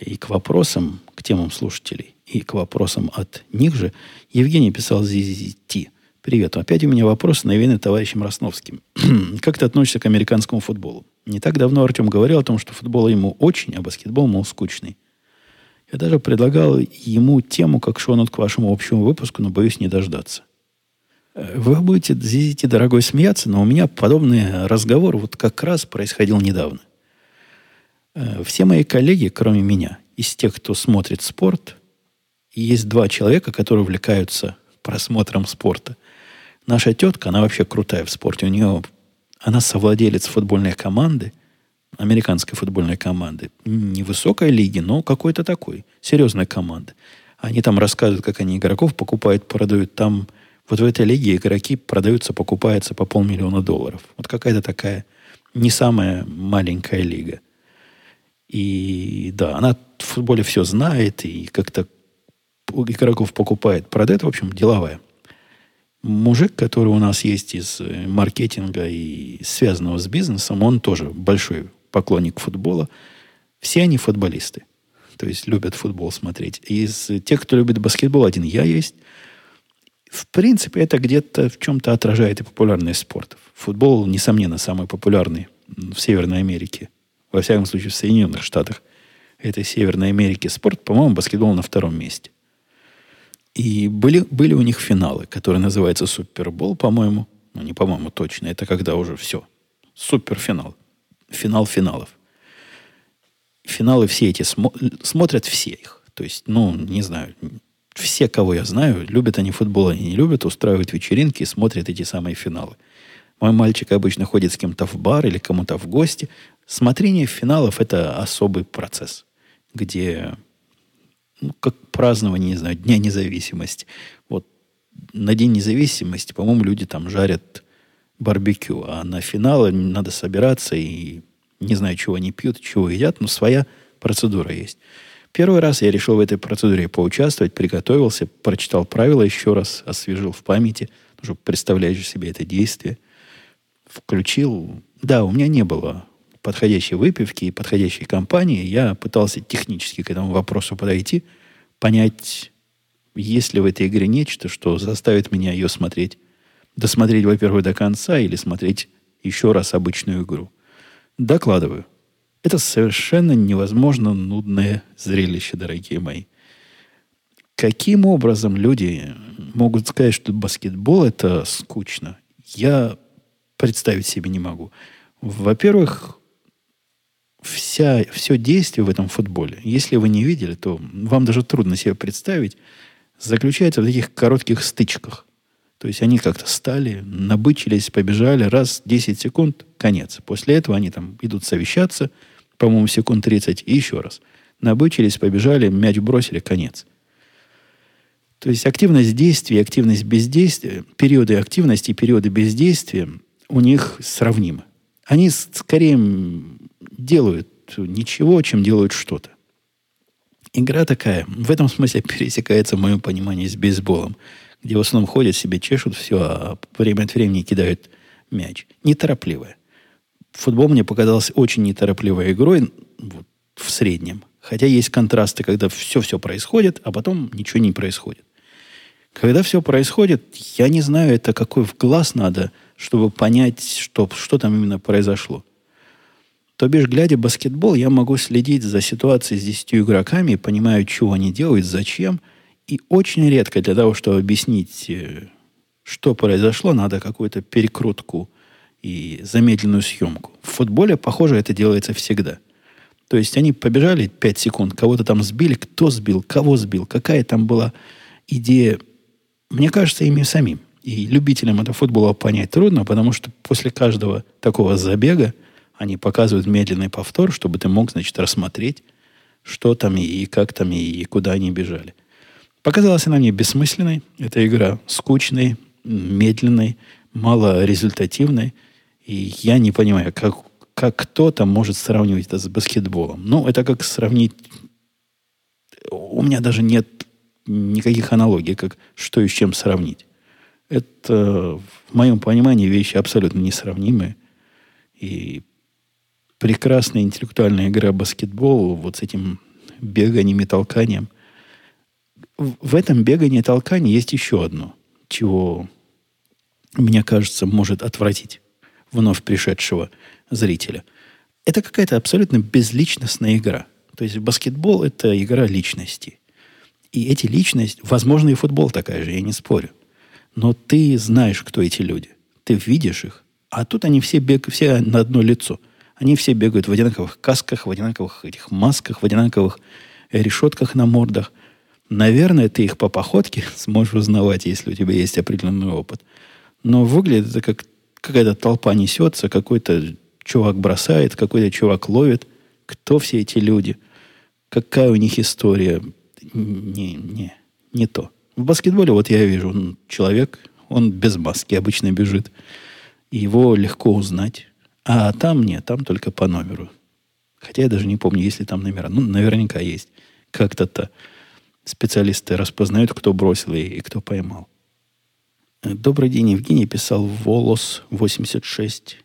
и к вопросам, к темам слушателей, и к вопросам от них же. Евгений писал ZZT. Привет. Опять у меня вопрос, навеянный товарищем Росновским. как ты относишься к американскому футболу? Не так давно Артем говорил о том, что футбол ему очень, а баскетбол, мол, скучный. Я даже предлагал ему тему как шонут к вашему общему выпуску, но боюсь не дождаться. Вы будете, зизите, дорогой, смеяться, но у меня подобный разговор вот как раз происходил недавно. Э, все мои коллеги, кроме меня, из тех, кто смотрит спорт, есть два человека, которые увлекаются просмотром спорта. Наша тетка, она вообще крутая в спорте. У нее, она совладелец футбольной команды, американской футбольной команды. Не высокой лиги, но какой-то такой, серьезной команды. Они там рассказывают, как они игроков покупают, продают. Там вот в этой лиге игроки продаются, покупаются по полмиллиона долларов. Вот какая-то такая не самая маленькая лига. И да, она в футболе все знает и как-то игроков покупает, продает, в общем, деловая. Мужик, который у нас есть из э, маркетинга и связанного с бизнесом, он тоже большой поклонник футбола. Все они футболисты. То есть любят футбол смотреть. Из тех, кто любит баскетбол, один я есть – в принципе, это где-то в чем-то отражает и популярность спорта. Футбол, несомненно, самый популярный в Северной Америке. Во всяком случае, в Соединенных Штатах этой Северной Америки спорт, по-моему, баскетбол на втором месте. И были, были у них финалы, которые называются Супербол, по-моему. Ну, не по-моему, точно. Это когда уже все. Суперфинал. Финал финалов. Финалы все эти смо- смотрят все их. То есть, ну, не знаю, все, кого я знаю, любят они футбол, они не любят, устраивают вечеринки и смотрят эти самые финалы. Мой мальчик обычно ходит с кем-то в бар или кому-то в гости. Смотрение финалов – это особый процесс, где, ну, как празднование, не знаю, Дня независимости. Вот на День независимости, по-моему, люди там жарят барбекю, а на финалы надо собираться и не знаю, чего они пьют, чего едят, но своя процедура есть. Первый раз я решил в этой процедуре поучаствовать, приготовился, прочитал правила еще раз, освежил в памяти, чтобы представляешь себе это действие. Включил. Да, у меня не было подходящей выпивки и подходящей компании. Я пытался технически к этому вопросу подойти, понять, есть ли в этой игре нечто, что заставит меня ее смотреть, досмотреть, во-первых, до конца или смотреть еще раз обычную игру. Докладываю. Это совершенно невозможно нудное зрелище, дорогие мои. Каким образом люди могут сказать, что баскетбол это скучно? Я представить себе не могу. Во-первых, вся, все действие в этом футболе, если вы не видели, то вам даже трудно себе представить, заключается в таких коротких стычках. То есть они как-то стали, набычились, побежали, раз, 10 секунд, конец. После этого они там идут совещаться, по-моему, секунд 30, и еще раз. Набычились, побежали, мяч бросили, конец. То есть активность действия, активность бездействия, периоды активности и периоды бездействия у них сравнимы. Они скорее делают ничего, чем делают что-то. Игра такая, в этом смысле пересекается в моем понимании с бейсболом, где в основном ходят себе, чешут все, а время от времени кидают мяч. Неторопливая. Футбол мне показался очень неторопливой игрой вот, в среднем. Хотя есть контрасты, когда все-все происходит, а потом ничего не происходит. Когда все происходит, я не знаю, это какой в глаз надо, чтобы понять, что, что там именно произошло. То бишь, глядя баскетбол, я могу следить за ситуацией с десятью игроками, понимаю, чего они делают, зачем. И очень редко для того, чтобы объяснить, э, что произошло, надо какую-то перекрутку и замедленную съемку. В футболе, похоже, это делается всегда. То есть они побежали 5 секунд, кого-то там сбили, кто сбил, кого сбил, какая там была идея. Мне кажется, ими самим. И любителям этого футбола понять трудно, потому что после каждого такого забега они показывают медленный повтор, чтобы ты мог, значит, рассмотреть, что там и, как там и, и куда они бежали. Показалась она мне бессмысленной. Эта игра скучной, медленной, малорезультативной – и я не понимаю, как, как кто-то может сравнивать это с баскетболом. Ну, это как сравнить... У меня даже нет никаких аналогий, как что и с чем сравнить. Это, в моем понимании, вещи абсолютно несравнимые. И прекрасная интеллектуальная игра баскетбол вот с этим беганием и толканием. В этом бегании и толкании есть еще одно, чего, мне кажется, может отвратить вновь пришедшего зрителя. Это какая-то абсолютно безличностная игра. То есть баскетбол – это игра личности. И эти личности, возможно, и футбол такая же, я не спорю. Но ты знаешь, кто эти люди. Ты видишь их. А тут они все бегают, все на одно лицо. Они все бегают в одинаковых касках, в одинаковых этих масках, в одинаковых решетках на мордах. Наверное, ты их по походке сможешь узнавать, если у тебя есть определенный опыт. Но выглядит это как какая-то толпа несется, какой-то чувак бросает, какой-то чувак ловит. Кто все эти люди? Какая у них история? Не, не, не то. В баскетболе вот я вижу, он человек, он без маски обычно бежит. Его легко узнать. А там нет, там только по номеру. Хотя я даже не помню, есть ли там номера. Ну, наверняка есть. Как-то-то специалисты распознают, кто бросил и, и кто поймал. Добрый день, Евгений. Писал Волос 86.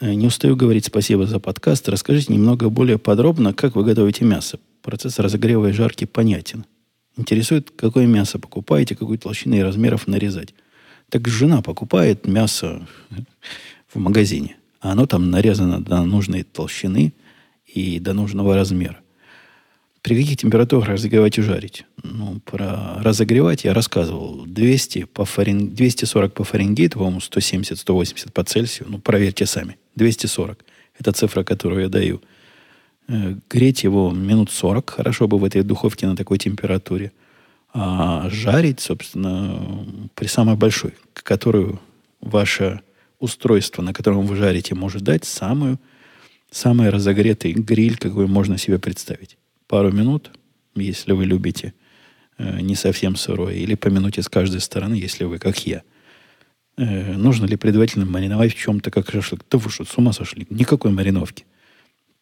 Э, не устаю говорить спасибо за подкаст. Расскажите немного более подробно, как вы готовите мясо. Процесс разогрева и жарки понятен. Интересует, какое мясо покупаете, какой толщины и размеров нарезать. Так жена покупает мясо в магазине, а оно там нарезано до нужной толщины и до нужного размера. При каких температурах разогревать и жарить? Ну, про разогревать я рассказывал. 200 по Фарен... 240 по Фаренгейту, по-моему, 170-180 по Цельсию. Ну, проверьте сами. 240. Это цифра, которую я даю. Э, греть его минут 40. Хорошо бы в этой духовке на такой температуре. А жарить, собственно, при самой большой, которую ваше устройство, на котором вы жарите, может дать самую, самый разогретый гриль, какой можно себе представить пару минут, если вы любите э, не совсем сырое, или по минуте с каждой стороны, если вы, как я. Э, нужно ли предварительно мариновать в чем-то, как шашлык? Да вы что, с ума сошли? Никакой мариновки.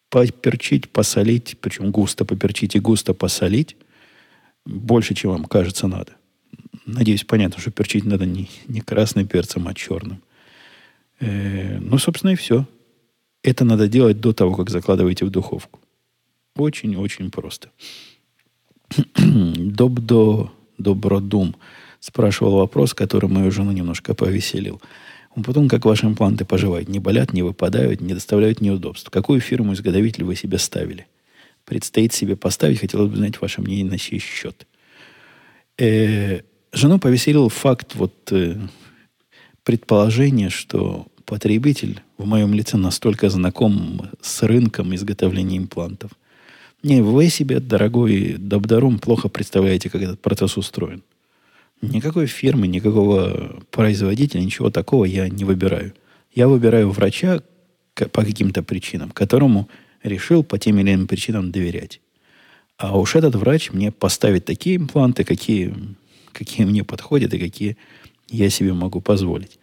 Поперчить, посолить, причем густо поперчить и густо посолить, больше, чем вам кажется надо. Надеюсь, понятно, что перчить надо не, не красным перцем, а черным. Э, ну, собственно, и все. Это надо делать до того, как закладываете в духовку. Очень-очень просто. Добродум спрашивал вопрос, который мою жену немножко повеселил. Он потом, как ваши импланты поживают? Не болят, не выпадают, не доставляют неудобств? Какую фирму-изготовитель вы себе ставили? Предстоит себе поставить, хотелось бы знать ваше мнение на сей счет. Э, жену повеселил факт вот э, предположения, что потребитель в моем лице настолько знаком с рынком изготовления имплантов – не, вы себе, дорогой Добдарум, плохо представляете, как этот процесс устроен. Никакой фирмы, никакого производителя, ничего такого я не выбираю. Я выбираю врача по каким-то причинам, которому решил по тем или иным причинам доверять. А уж этот врач мне поставит такие импланты, какие, какие мне подходят и какие я себе могу позволить.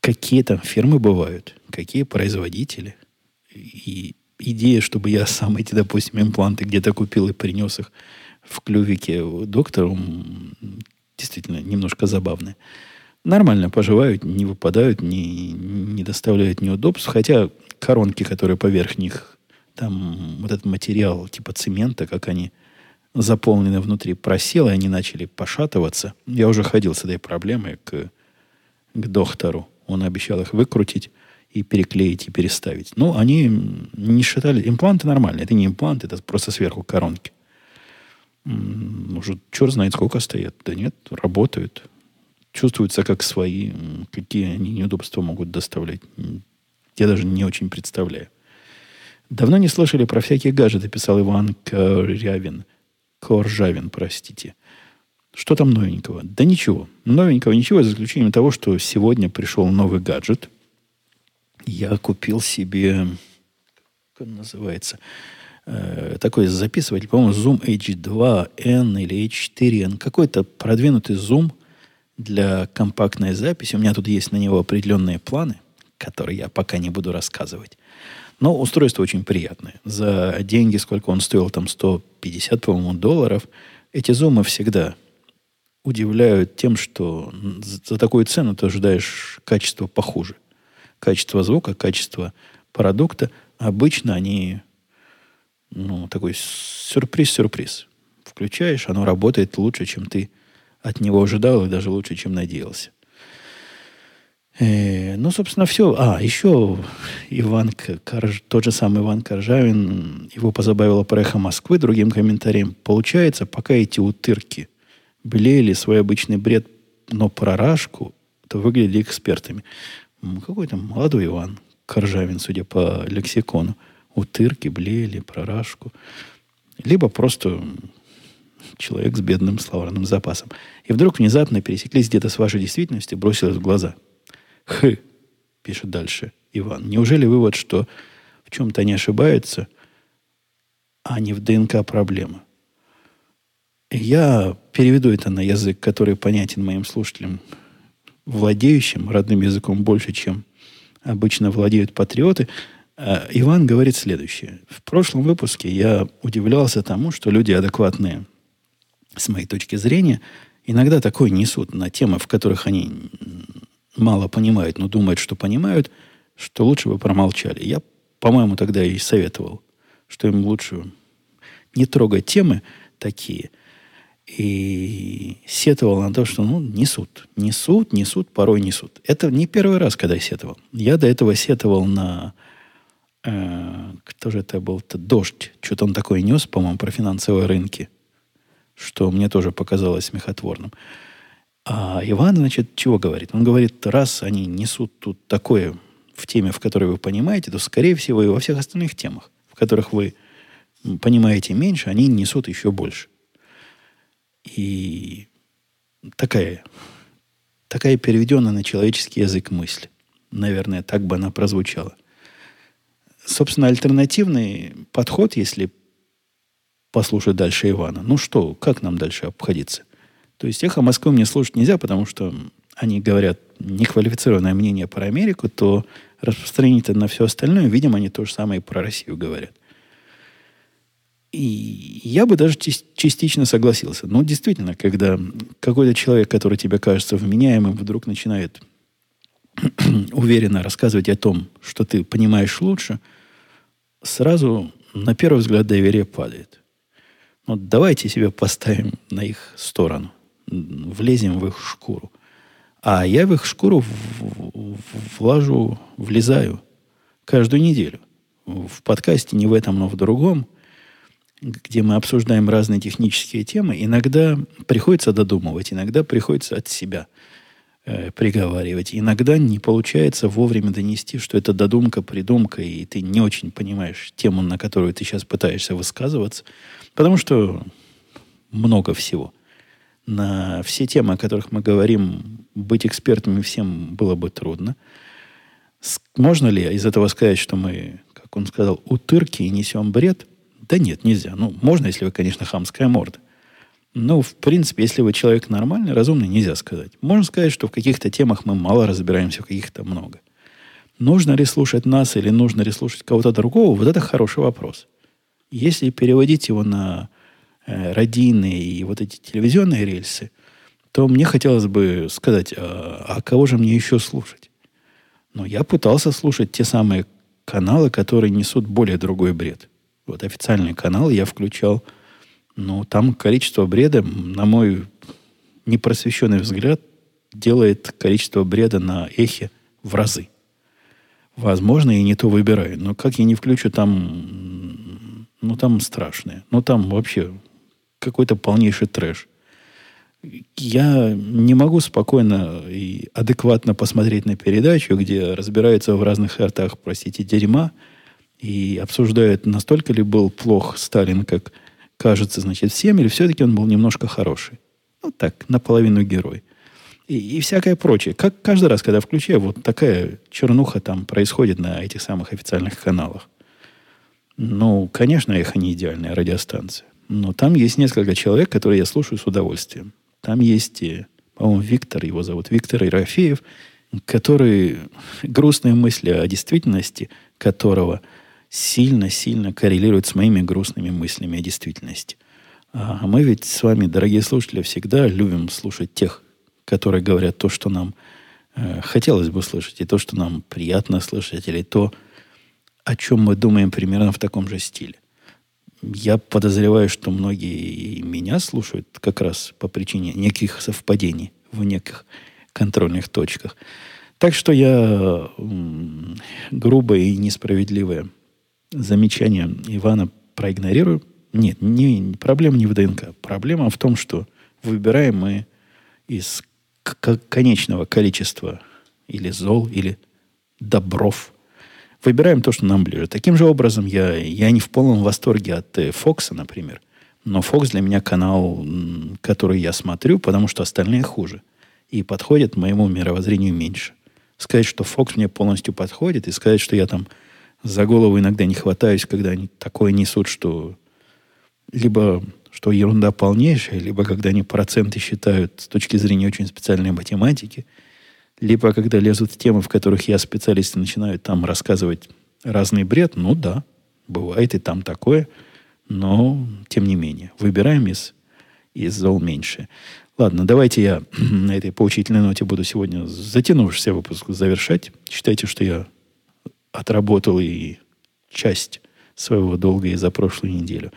Какие там фирмы бывают, какие производители. И идея, чтобы я сам эти, допустим, импланты где-то купил и принес их в клювике доктору, действительно немножко забавная. Нормально поживают, не выпадают, не, не доставляют неудобств. Хотя коронки, которые поверх них, там вот этот материал типа цемента, как они заполнены внутри, просел, и они начали пошатываться. Я уже ходил с этой проблемой к, к доктору. Он обещал их выкрутить и переклеить, и переставить. Ну, они не считали... Импланты нормальные. Это не импланты, это просто сверху коронки. Уже черт знает, сколько стоят. Да нет, работают. Чувствуются как свои. Какие они неудобства могут доставлять. Я даже не очень представляю. Давно не слышали про всякие гаджеты, писал Иван Корявин. Коржавин, простите. Что там новенького? Да ничего. Новенького ничего, за исключением того, что сегодня пришел новый гаджет – я купил себе, как он называется, э, такой записыватель, по-моему, Zoom H2N или H4N, какой-то продвинутый Zoom для компактной записи. У меня тут есть на него определенные планы, которые я пока не буду рассказывать. Но устройство очень приятное. За деньги, сколько он стоил, там 150, по-моему, долларов, эти зумы всегда удивляют тем, что за такую цену ты ожидаешь качества похуже качество звука, качество продукта, обычно они, ну, такой сюрприз-сюрприз. Включаешь, оно работает лучше, чем ты от него ожидал, и даже лучше, чем надеялся. Э, ну, собственно, все. А, еще Иван, Корж... тот же самый Иван Коржавин, его позабавило про эхо Москвы другим комментарием. Получается, пока эти утырки блеяли свой обычный бред, но про рашку, то выглядели экспертами. Какой там молодой Иван Коржавин, судя по лексикону. Утырки, блеяли, прорашку. Либо просто человек с бедным словарным запасом. И вдруг внезапно пересеклись где-то с вашей действительностью, бросилось в глаза. Хы, пишет дальше Иван. Неужели вывод, что в чем-то не ошибается, а не в ДНК проблема? Я переведу это на язык, который понятен моим слушателям владеющим родным языком больше, чем обычно владеют патриоты, Иван говорит следующее. В прошлом выпуске я удивлялся тому, что люди адекватные, с моей точки зрения, иногда такое несут на темы, в которых они мало понимают, но думают, что понимают, что лучше бы промолчали. Я, по-моему, тогда и советовал, что им лучше не трогать темы такие – и сетовал на то, что ну, несут. Несут, несут, порой несут. Это не первый раз, когда я сетовал. Я до этого сетовал на Э, кто же это был? -то? Дождь. Что-то он такое нес, по-моему, про финансовые рынки, что мне тоже показалось смехотворным. А Иван, значит, чего говорит? Он говорит, раз они несут тут такое в теме, в которой вы понимаете, то, скорее всего, и во всех остальных темах, в которых вы понимаете меньше, они несут еще больше. И такая, такая переведенная на человеческий язык мысль. Наверное, так бы она прозвучала. Собственно, альтернативный подход, если послушать дальше Ивана. Ну что, как нам дальше обходиться? То есть эхо Москвы мне слушать нельзя, потому что они говорят неквалифицированное мнение про Америку, то распространить это на все остальное, видимо, они то же самое и про Россию говорят. И я бы даже частично согласился. Но действительно, когда какой-то человек, который тебе кажется вменяемым, вдруг начинает уверенно рассказывать о том, что ты понимаешь лучше, сразу на первый взгляд доверие падает. Вот ну, давайте себя поставим на их сторону, влезем в их шкуру. А я в их шкуру влажу, влезаю каждую неделю. В подкасте не в этом, но в другом, где мы обсуждаем разные технические темы, иногда приходится додумывать, иногда приходится от себя э, приговаривать. Иногда не получается вовремя донести, что это додумка, придумка, и ты не очень понимаешь тему, на которую ты сейчас пытаешься высказываться, потому что много всего – на все темы, о которых мы говорим, быть экспертами всем было бы трудно. Можно ли из этого сказать, что мы, как он сказал, утырки и несем бред? Да нет, нельзя. Ну, можно, если вы, конечно, хамская морда. Но, в принципе, если вы человек нормальный, разумный, нельзя сказать. Можно сказать, что в каких-то темах мы мало разбираемся, в каких-то много. Нужно ли слушать нас или нужно ли слушать кого-то другого, вот это хороший вопрос. Если переводить его на э, радийные и вот эти телевизионные рельсы, то мне хотелось бы сказать, а, а кого же мне еще слушать? Но я пытался слушать те самые каналы, которые несут более другой бред. Вот официальный канал я включал, но там количество бреда, на мой непросвещенный взгляд, делает количество бреда на эхе в разы. Возможно, я не то выбираю. Но как я не включу, там, ну, там страшное. Ну, там вообще какой-то полнейший трэш. Я не могу спокойно и адекватно посмотреть на передачу, где разбираются в разных сортах, простите, дерьма, и обсуждают, настолько ли был плох Сталин, как кажется, значит, всем, или все-таки он был немножко хороший. Ну, так, наполовину герой. И, и всякое прочее. Как каждый раз, когда включаю, вот такая чернуха там происходит на этих самых официальных каналах. Ну, конечно, эхо не идеальная радиостанция. Но там есть несколько человек, которые я слушаю с удовольствием. Там есть, э, по-моему, Виктор, его зовут Виктор Ерофеев, который грустные мысли о действительности которого сильно-сильно коррелирует с моими грустными мыслями о действительности. А мы ведь с вами, дорогие слушатели, всегда любим слушать тех, которые говорят то, что нам э, хотелось бы слышать, и то, что нам приятно слышать, или то, о чем мы думаем примерно в таком же стиле. Я подозреваю, что многие меня слушают как раз по причине неких совпадений в неких контрольных точках. Так что я грубое и несправедливое замечание Ивана проигнорирую. Нет, не, проблема не в ДНК. Проблема в том, что выбираем мы из конечного количества или зол, или добров – выбираем то, что нам ближе. Таким же образом, я, я не в полном восторге от э, Фокса, например. Но Фокс для меня канал, который я смотрю, потому что остальные хуже. И подходят моему мировоззрению меньше. Сказать, что Фокс мне полностью подходит, и сказать, что я там за голову иногда не хватаюсь, когда они такое несут, что либо что ерунда полнейшая, либо когда они проценты считают с точки зрения очень специальной математики – либо когда лезут в темы, в которых я специалист, и начинаю там рассказывать разный бред, ну да, бывает и там такое, но тем не менее, выбираем из, из зол меньше. Ладно, давайте я на этой поучительной ноте буду сегодня затянувшийся выпуск завершать. Считайте, что я отработал и часть своего долга и за прошлую неделю.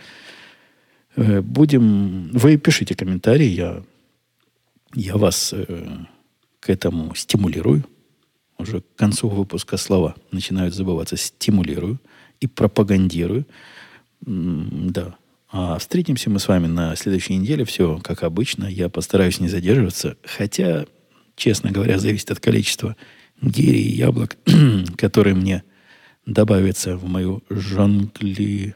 Э, будем... Вы пишите комментарии, я, я вас э, к этому стимулирую. Уже к концу выпуска слова начинают забываться. Стимулирую. и пропагандирую. Да. А встретимся мы с вами на следующей неделе. Все как обычно. Я постараюсь не задерживаться. Хотя, честно говоря, зависит от количества гири и яблок, которые мне добавятся в мою жонгли...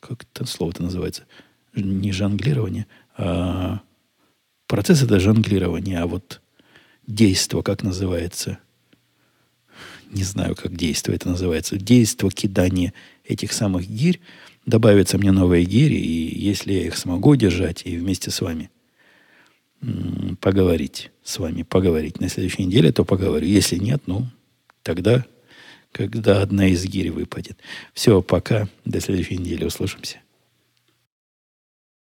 Как это слово-то называется? Не жонглирование, а процесс это жонглирование, а вот действо, как называется? Не знаю, как действо это называется. Действо кидания этих самых гирь. Добавятся мне новые гири, и если я их смогу держать и вместе с вами поговорить, с вами поговорить на следующей неделе, то поговорю. Если нет, ну, тогда, когда одна из гирь выпадет. Все, пока. До следующей недели услышимся.